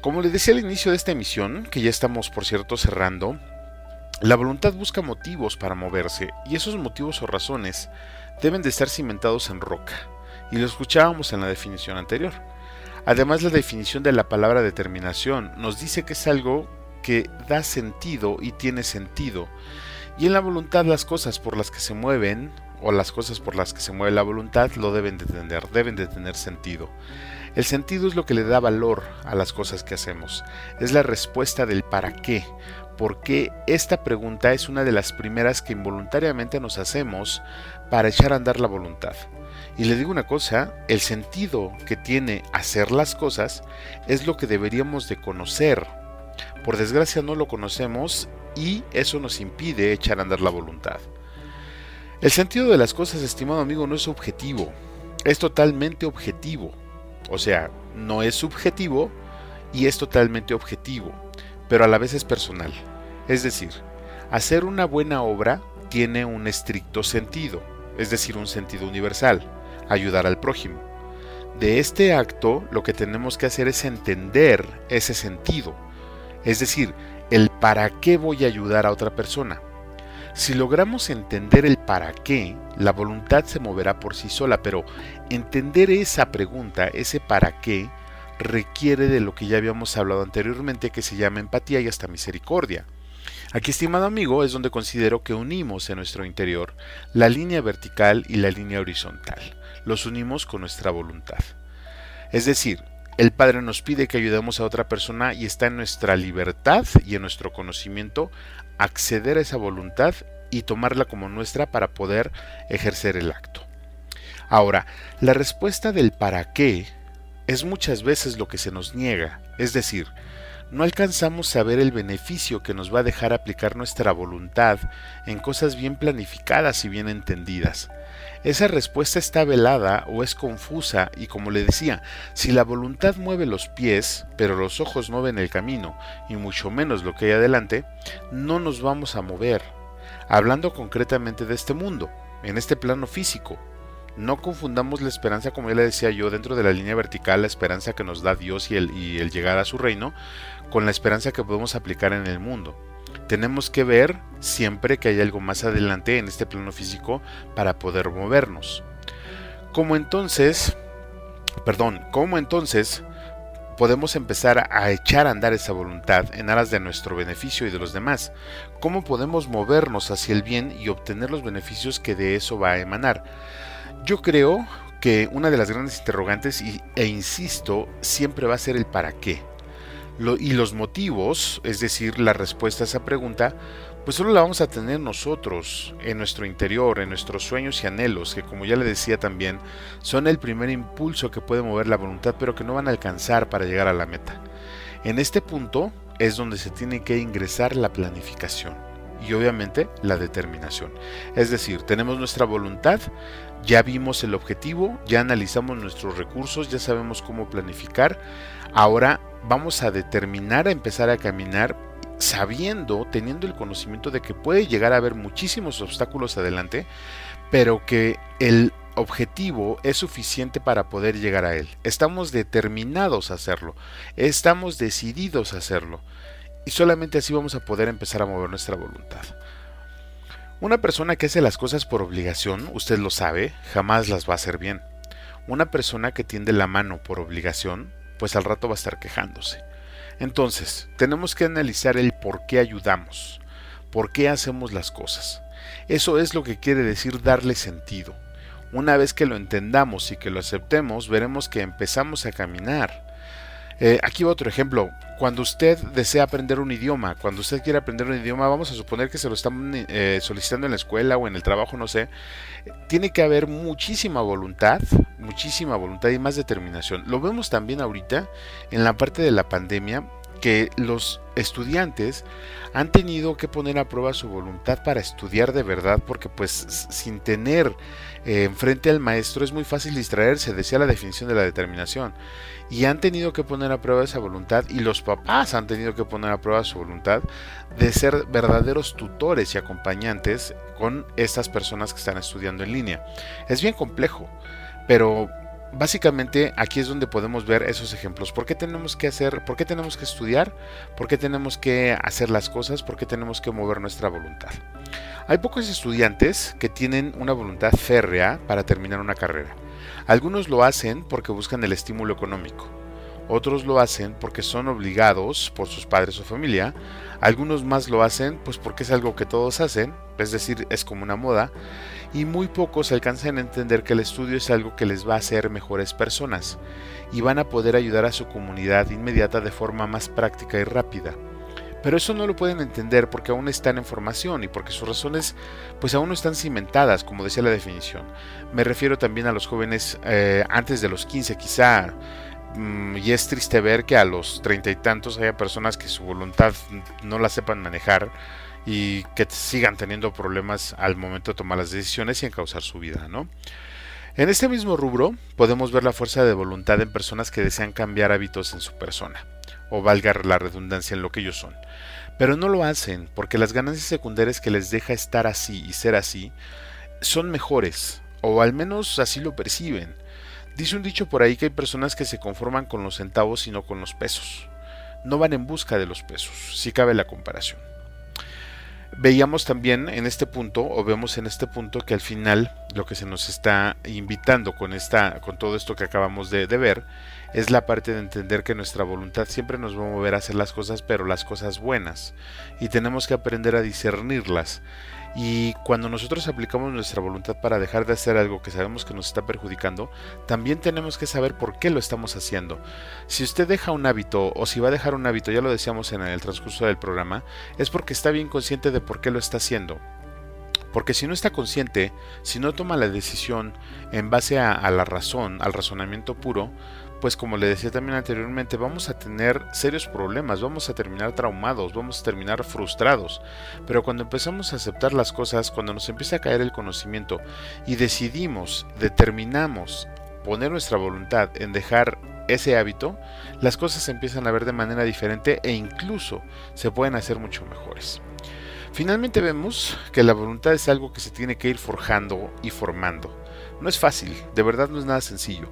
Como les decía al inicio de esta emisión, que ya estamos por cierto cerrando, la voluntad busca motivos para moverse y esos motivos o razones deben de estar cimentados en roca, y lo escuchábamos en la definición anterior. Además, la definición de la palabra determinación nos dice que es algo que da sentido y tiene sentido, y en la voluntad las cosas por las que se mueven o las cosas por las que se mueve la voluntad lo deben de tener, deben de tener sentido. El sentido es lo que le da valor a las cosas que hacemos, es la respuesta del para qué, porque esta pregunta es una de las primeras que involuntariamente nos hacemos para echar a andar la voluntad. Y le digo una cosa, el sentido que tiene hacer las cosas es lo que deberíamos de conocer. Por desgracia no lo conocemos y eso nos impide echar a andar la voluntad. El sentido de las cosas, estimado amigo, no es objetivo, es totalmente objetivo. O sea, no es subjetivo y es totalmente objetivo, pero a la vez es personal. Es decir, hacer una buena obra tiene un estricto sentido, es decir, un sentido universal, ayudar al prójimo. De este acto lo que tenemos que hacer es entender ese sentido, es decir, el para qué voy a ayudar a otra persona. Si logramos entender el para qué, la voluntad se moverá por sí sola, pero entender esa pregunta, ese para qué, requiere de lo que ya habíamos hablado anteriormente que se llama empatía y hasta misericordia. Aquí, estimado amigo, es donde considero que unimos en nuestro interior la línea vertical y la línea horizontal. Los unimos con nuestra voluntad. Es decir, el Padre nos pide que ayudemos a otra persona y está en nuestra libertad y en nuestro conocimiento acceder a esa voluntad y tomarla como nuestra para poder ejercer el acto. Ahora, la respuesta del para qué es muchas veces lo que se nos niega, es decir, no alcanzamos a ver el beneficio que nos va a dejar aplicar nuestra voluntad en cosas bien planificadas y bien entendidas. Esa respuesta está velada o es confusa y como le decía, si la voluntad mueve los pies, pero los ojos no ven el camino y mucho menos lo que hay adelante, no nos vamos a mover. Hablando concretamente de este mundo, en este plano físico, no confundamos la esperanza, como ya le decía yo, dentro de la línea vertical, la esperanza que nos da Dios y el, llegar a su reino, con la esperanza que podemos aplicar en el mundo. Tenemos que ver siempre que hay algo más adelante en este plano físico para poder movernos. Como entonces, perdón, ¿cómo entonces podemos empezar a echar a andar esa voluntad en aras de nuestro beneficio y de los demás? ¿Cómo podemos movernos hacia el bien y obtener los beneficios que de eso va a emanar? Yo creo que una de las grandes interrogantes, e insisto, siempre va a ser el para qué. y los motivos, es decir, la respuesta a esa pregunta, pues solo la vamos a tener nosotros en nuestro interior, en nuestros sueños y anhelos, que como ya le decía también, son el primer impulso que puede mover la voluntad, pero que no van a alcanzar para llegar a la meta. En este punto es donde se tiene que ingresar la planificación y obviamente la determinación. Es decir, tenemos nuestra voluntad, ya vimos el objetivo, ya analizamos nuestros recursos, ya sabemos cómo planificar, ahora vamos a determinar a empezar a caminar sabiendo, teniendo el conocimiento de que puede llegar a haber muchísimos obstáculos adelante, pero que el objetivo es suficiente para poder llegar a él. Estamos determinados a hacerlo, estamos decididos a hacerlo, y solamente así vamos a poder empezar a mover nuestra voluntad. Una persona que hace las cosas por obligación, usted lo sabe, jamás las va a hacer bien. Una persona que tiende la mano por obligación, pues al rato va a estar quejándose. Entonces, tenemos que analizar el por qué ayudamos, por qué hacemos las cosas. Eso es lo que quiere decir darle sentido. Una vez que lo entendamos y que lo aceptemos, veremos que empezamos a caminar. Eh, aquí otro ejemplo. Cuando usted desea aprender un idioma, cuando usted quiere aprender un idioma, vamos a suponer que se lo están eh, solicitando en la escuela o en el trabajo, no sé, tiene que haber muchísima voluntad, muchísima voluntad y más determinación. Lo vemos también ahorita en la parte de la pandemia que los estudiantes han tenido que poner a prueba su voluntad para estudiar de verdad porque pues sin tener eh, enfrente al maestro es muy fácil distraerse, decía la definición de la determinación y han tenido que poner a prueba esa voluntad y los papás han tenido que poner a prueba su voluntad de ser verdaderos tutores y acompañantes con estas personas que están estudiando en línea. Es bien complejo, pero básicamente aquí es donde podemos ver esos ejemplos. ¿Por qué tenemos que hacer, por qué tenemos que estudiar? ¿Por qué tenemos que hacer las cosas? ¿Por qué tenemos que mover nuestra voluntad? Hay pocos estudiantes que tienen una voluntad férrea para terminar una carrera. Algunos lo hacen porque buscan el estímulo económico. Otros lo hacen porque son obligados por sus padres o familia. Algunos más lo hacen pues porque es algo que todos hacen, es decir, es como una moda y muy pocos alcanzan a entender que el estudio es algo que les va a hacer mejores personas y van a poder ayudar a su comunidad inmediata de forma más práctica y rápida. Pero eso no lo pueden entender porque aún están en formación y porque sus razones pues aún no están cimentadas, como decía la definición. Me refiero también a los jóvenes eh, antes de los 15 quizá, mm, y es triste ver que a los treinta y tantos haya personas que su voluntad no la sepan manejar y que sigan teniendo problemas al momento de tomar las decisiones y en causar su vida, ¿no? En este mismo rubro podemos ver la fuerza de voluntad en personas que desean cambiar hábitos en su persona, o valga la redundancia en lo que ellos son. Pero no lo hacen porque las ganancias secundarias que les deja estar así y ser así son mejores, o al menos así lo perciben. Dice un dicho por ahí que hay personas que se conforman con los centavos y no con los pesos. No van en busca de los pesos, si cabe la comparación veíamos también en este punto, o vemos en este punto, que al final lo que se nos está invitando con, esta, con todo esto que acabamos de, de ver, es la parte de entender que nuestra voluntad siempre nos va a mover a hacer las cosas, pero las cosas buenas, y tenemos que aprender a discernirlas. Y cuando nosotros aplicamos nuestra voluntad para dejar de hacer algo que sabemos que nos está perjudicando, también tenemos que saber por qué lo estamos haciendo. Si usted deja un hábito o si va a dejar un hábito, ya lo decíamos en el transcurso del programa, es porque está bien consciente de por qué lo está haciendo. Porque si no está consciente, si no toma la decisión en base a, la razón, al razonamiento puro, pues como le decía también anteriormente, vamos a tener serios problemas, vamos a terminar traumados, vamos a terminar frustrados. Pero cuando empezamos a aceptar las cosas, cuando nos empieza a caer el conocimiento y decidimos, determinamos poner nuestra voluntad en dejar ese hábito, las cosas se empiezan a ver de manera diferente e incluso se pueden hacer mucho mejores. Finalmente vemos que la voluntad es algo que se tiene que ir forjando y formando. No es fácil, de verdad no es nada sencillo,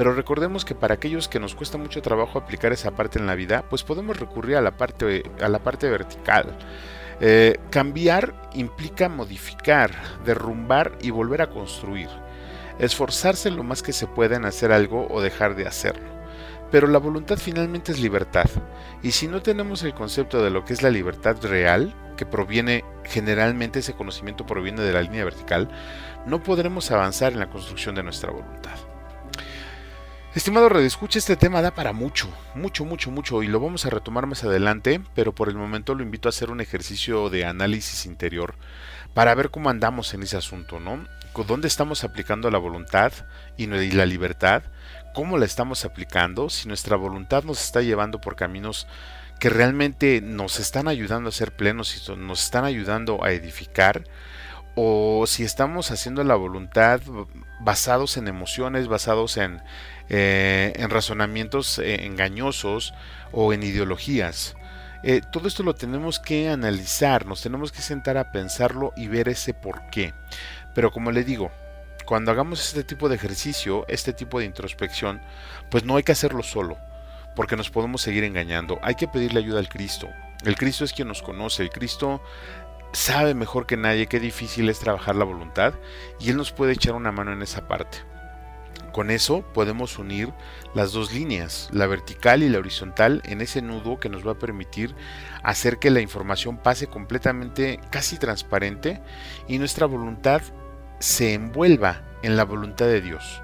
pero recordemos que para aquellos que nos cuesta mucho trabajo aplicar esa parte en la vida, pues podemos recurrir a la parte, a la parte vertical. Eh, cambiar implica modificar, derrumbar y volver a construir. Esforzarse lo más que se pueda en hacer algo o dejar de hacerlo. Pero la voluntad finalmente es libertad, y si no tenemos el concepto de lo que es la libertad real, que proviene generalmente ese conocimiento proviene de la línea vertical, no podremos avanzar en la construcción de nuestra voluntad. Estimado redescucha, este tema da para mucho, mucho, mucho, mucho, y lo vamos a retomar más adelante, pero por el momento lo invito a hacer un ejercicio de análisis interior para ver cómo andamos en ese asunto, ¿no? ¿Dónde estamos aplicando la voluntad y la libertad? ¿Cómo la estamos aplicando? Si nuestra voluntad nos está llevando por caminos que realmente nos están ayudando a ser plenos y nos están ayudando a edificar, o si estamos haciendo la voluntad basados en emociones, basados en, eh, en razonamientos eh, engañosos o en ideologías. Eh, todo esto lo tenemos que analizar, nos tenemos que sentar a pensarlo y ver ese por qué. Pero como le digo, cuando hagamos este tipo de ejercicio, este tipo de introspección, pues no hay que hacerlo solo, porque nos podemos seguir engañando. Hay que pedirle ayuda al Cristo. El Cristo es quien nos conoce, el Cristo sabe mejor que nadie qué difícil es trabajar la voluntad y Él nos puede echar una mano en esa parte. Con eso podemos unir las dos líneas, la vertical y la horizontal, en ese nudo que nos va a permitir hacer que la información pase completamente casi transparente y nuestra voluntad se envuelva en la voluntad de Dios.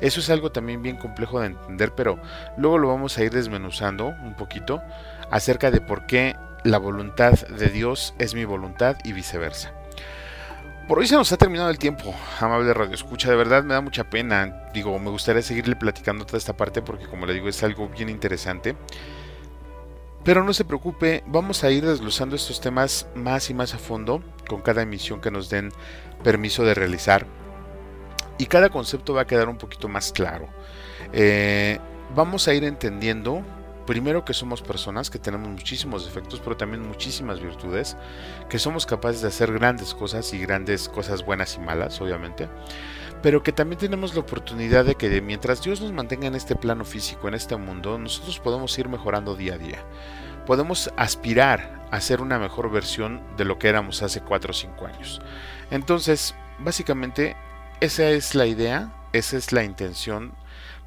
Eso es algo también bien complejo de entender, pero luego lo vamos a ir desmenuzando un poquito acerca de por qué la voluntad de Dios es mi voluntad y viceversa. Por hoy se nos ha terminado el tiempo, amable Radio Escucha. De verdad me da mucha pena. Digo, me gustaría seguirle platicando toda esta parte porque, como le digo, es algo bien interesante. Pero no se preocupe, vamos a ir desglosando estos temas más y más a fondo con cada emisión que nos den permiso de realizar. Y cada concepto va a quedar un poquito más claro. Eh, vamos a ir entendiendo primero que somos personas, que tenemos muchísimos defectos, pero también muchísimas virtudes, que somos capaces de hacer grandes cosas y grandes cosas buenas y malas, obviamente, pero que también tenemos la oportunidad de que mientras Dios nos mantenga en este plano físico, en este mundo, nosotros podemos ir mejorando día a día. Podemos aspirar a ser una mejor versión de lo que éramos hace 4 o 5 años. Entonces, básicamente, esa es la idea, esa es la intención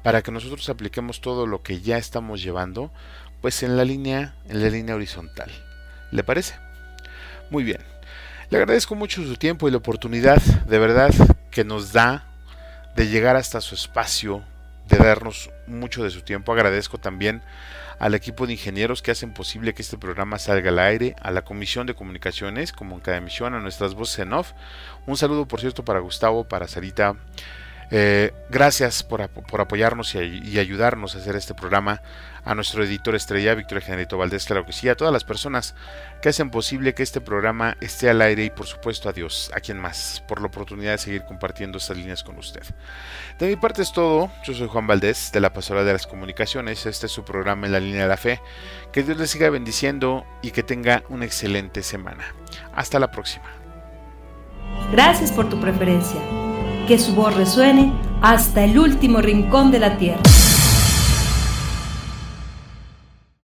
para que nosotros apliquemos todo lo que ya estamos llevando, pues en la línea, en la línea horizontal. ¿Le parece? Muy bien. Le agradezco mucho su tiempo y la oportunidad de verdad que nos da de llegar hasta su espacio, de darnos mucho de su tiempo. Agradezco también al equipo de ingenieros que hacen posible que este programa salga al aire, a la Comisión de Comunicaciones, como en cada emisión, a nuestras voces en off. Un saludo, por cierto, para Gustavo, para Sarita, eh, gracias por, apoyarnos y, ayudarnos a hacer este programa. A nuestro editor estrella, Víctor Generito Valdés, claro que sí. A todas las personas que hacen posible que este programa esté al aire y por supuesto a Dios, a quien más, por la oportunidad de seguir compartiendo estas líneas con usted. De mi parte es todo. Yo soy Juan Valdés de la Pastora de las Comunicaciones. Este es su programa en la línea de la fe. Que Dios les siga bendiciendo y que tenga una excelente semana. Hasta la próxima. Gracias por tu preferencia que su voz resuene hasta el último rincón de la tierra.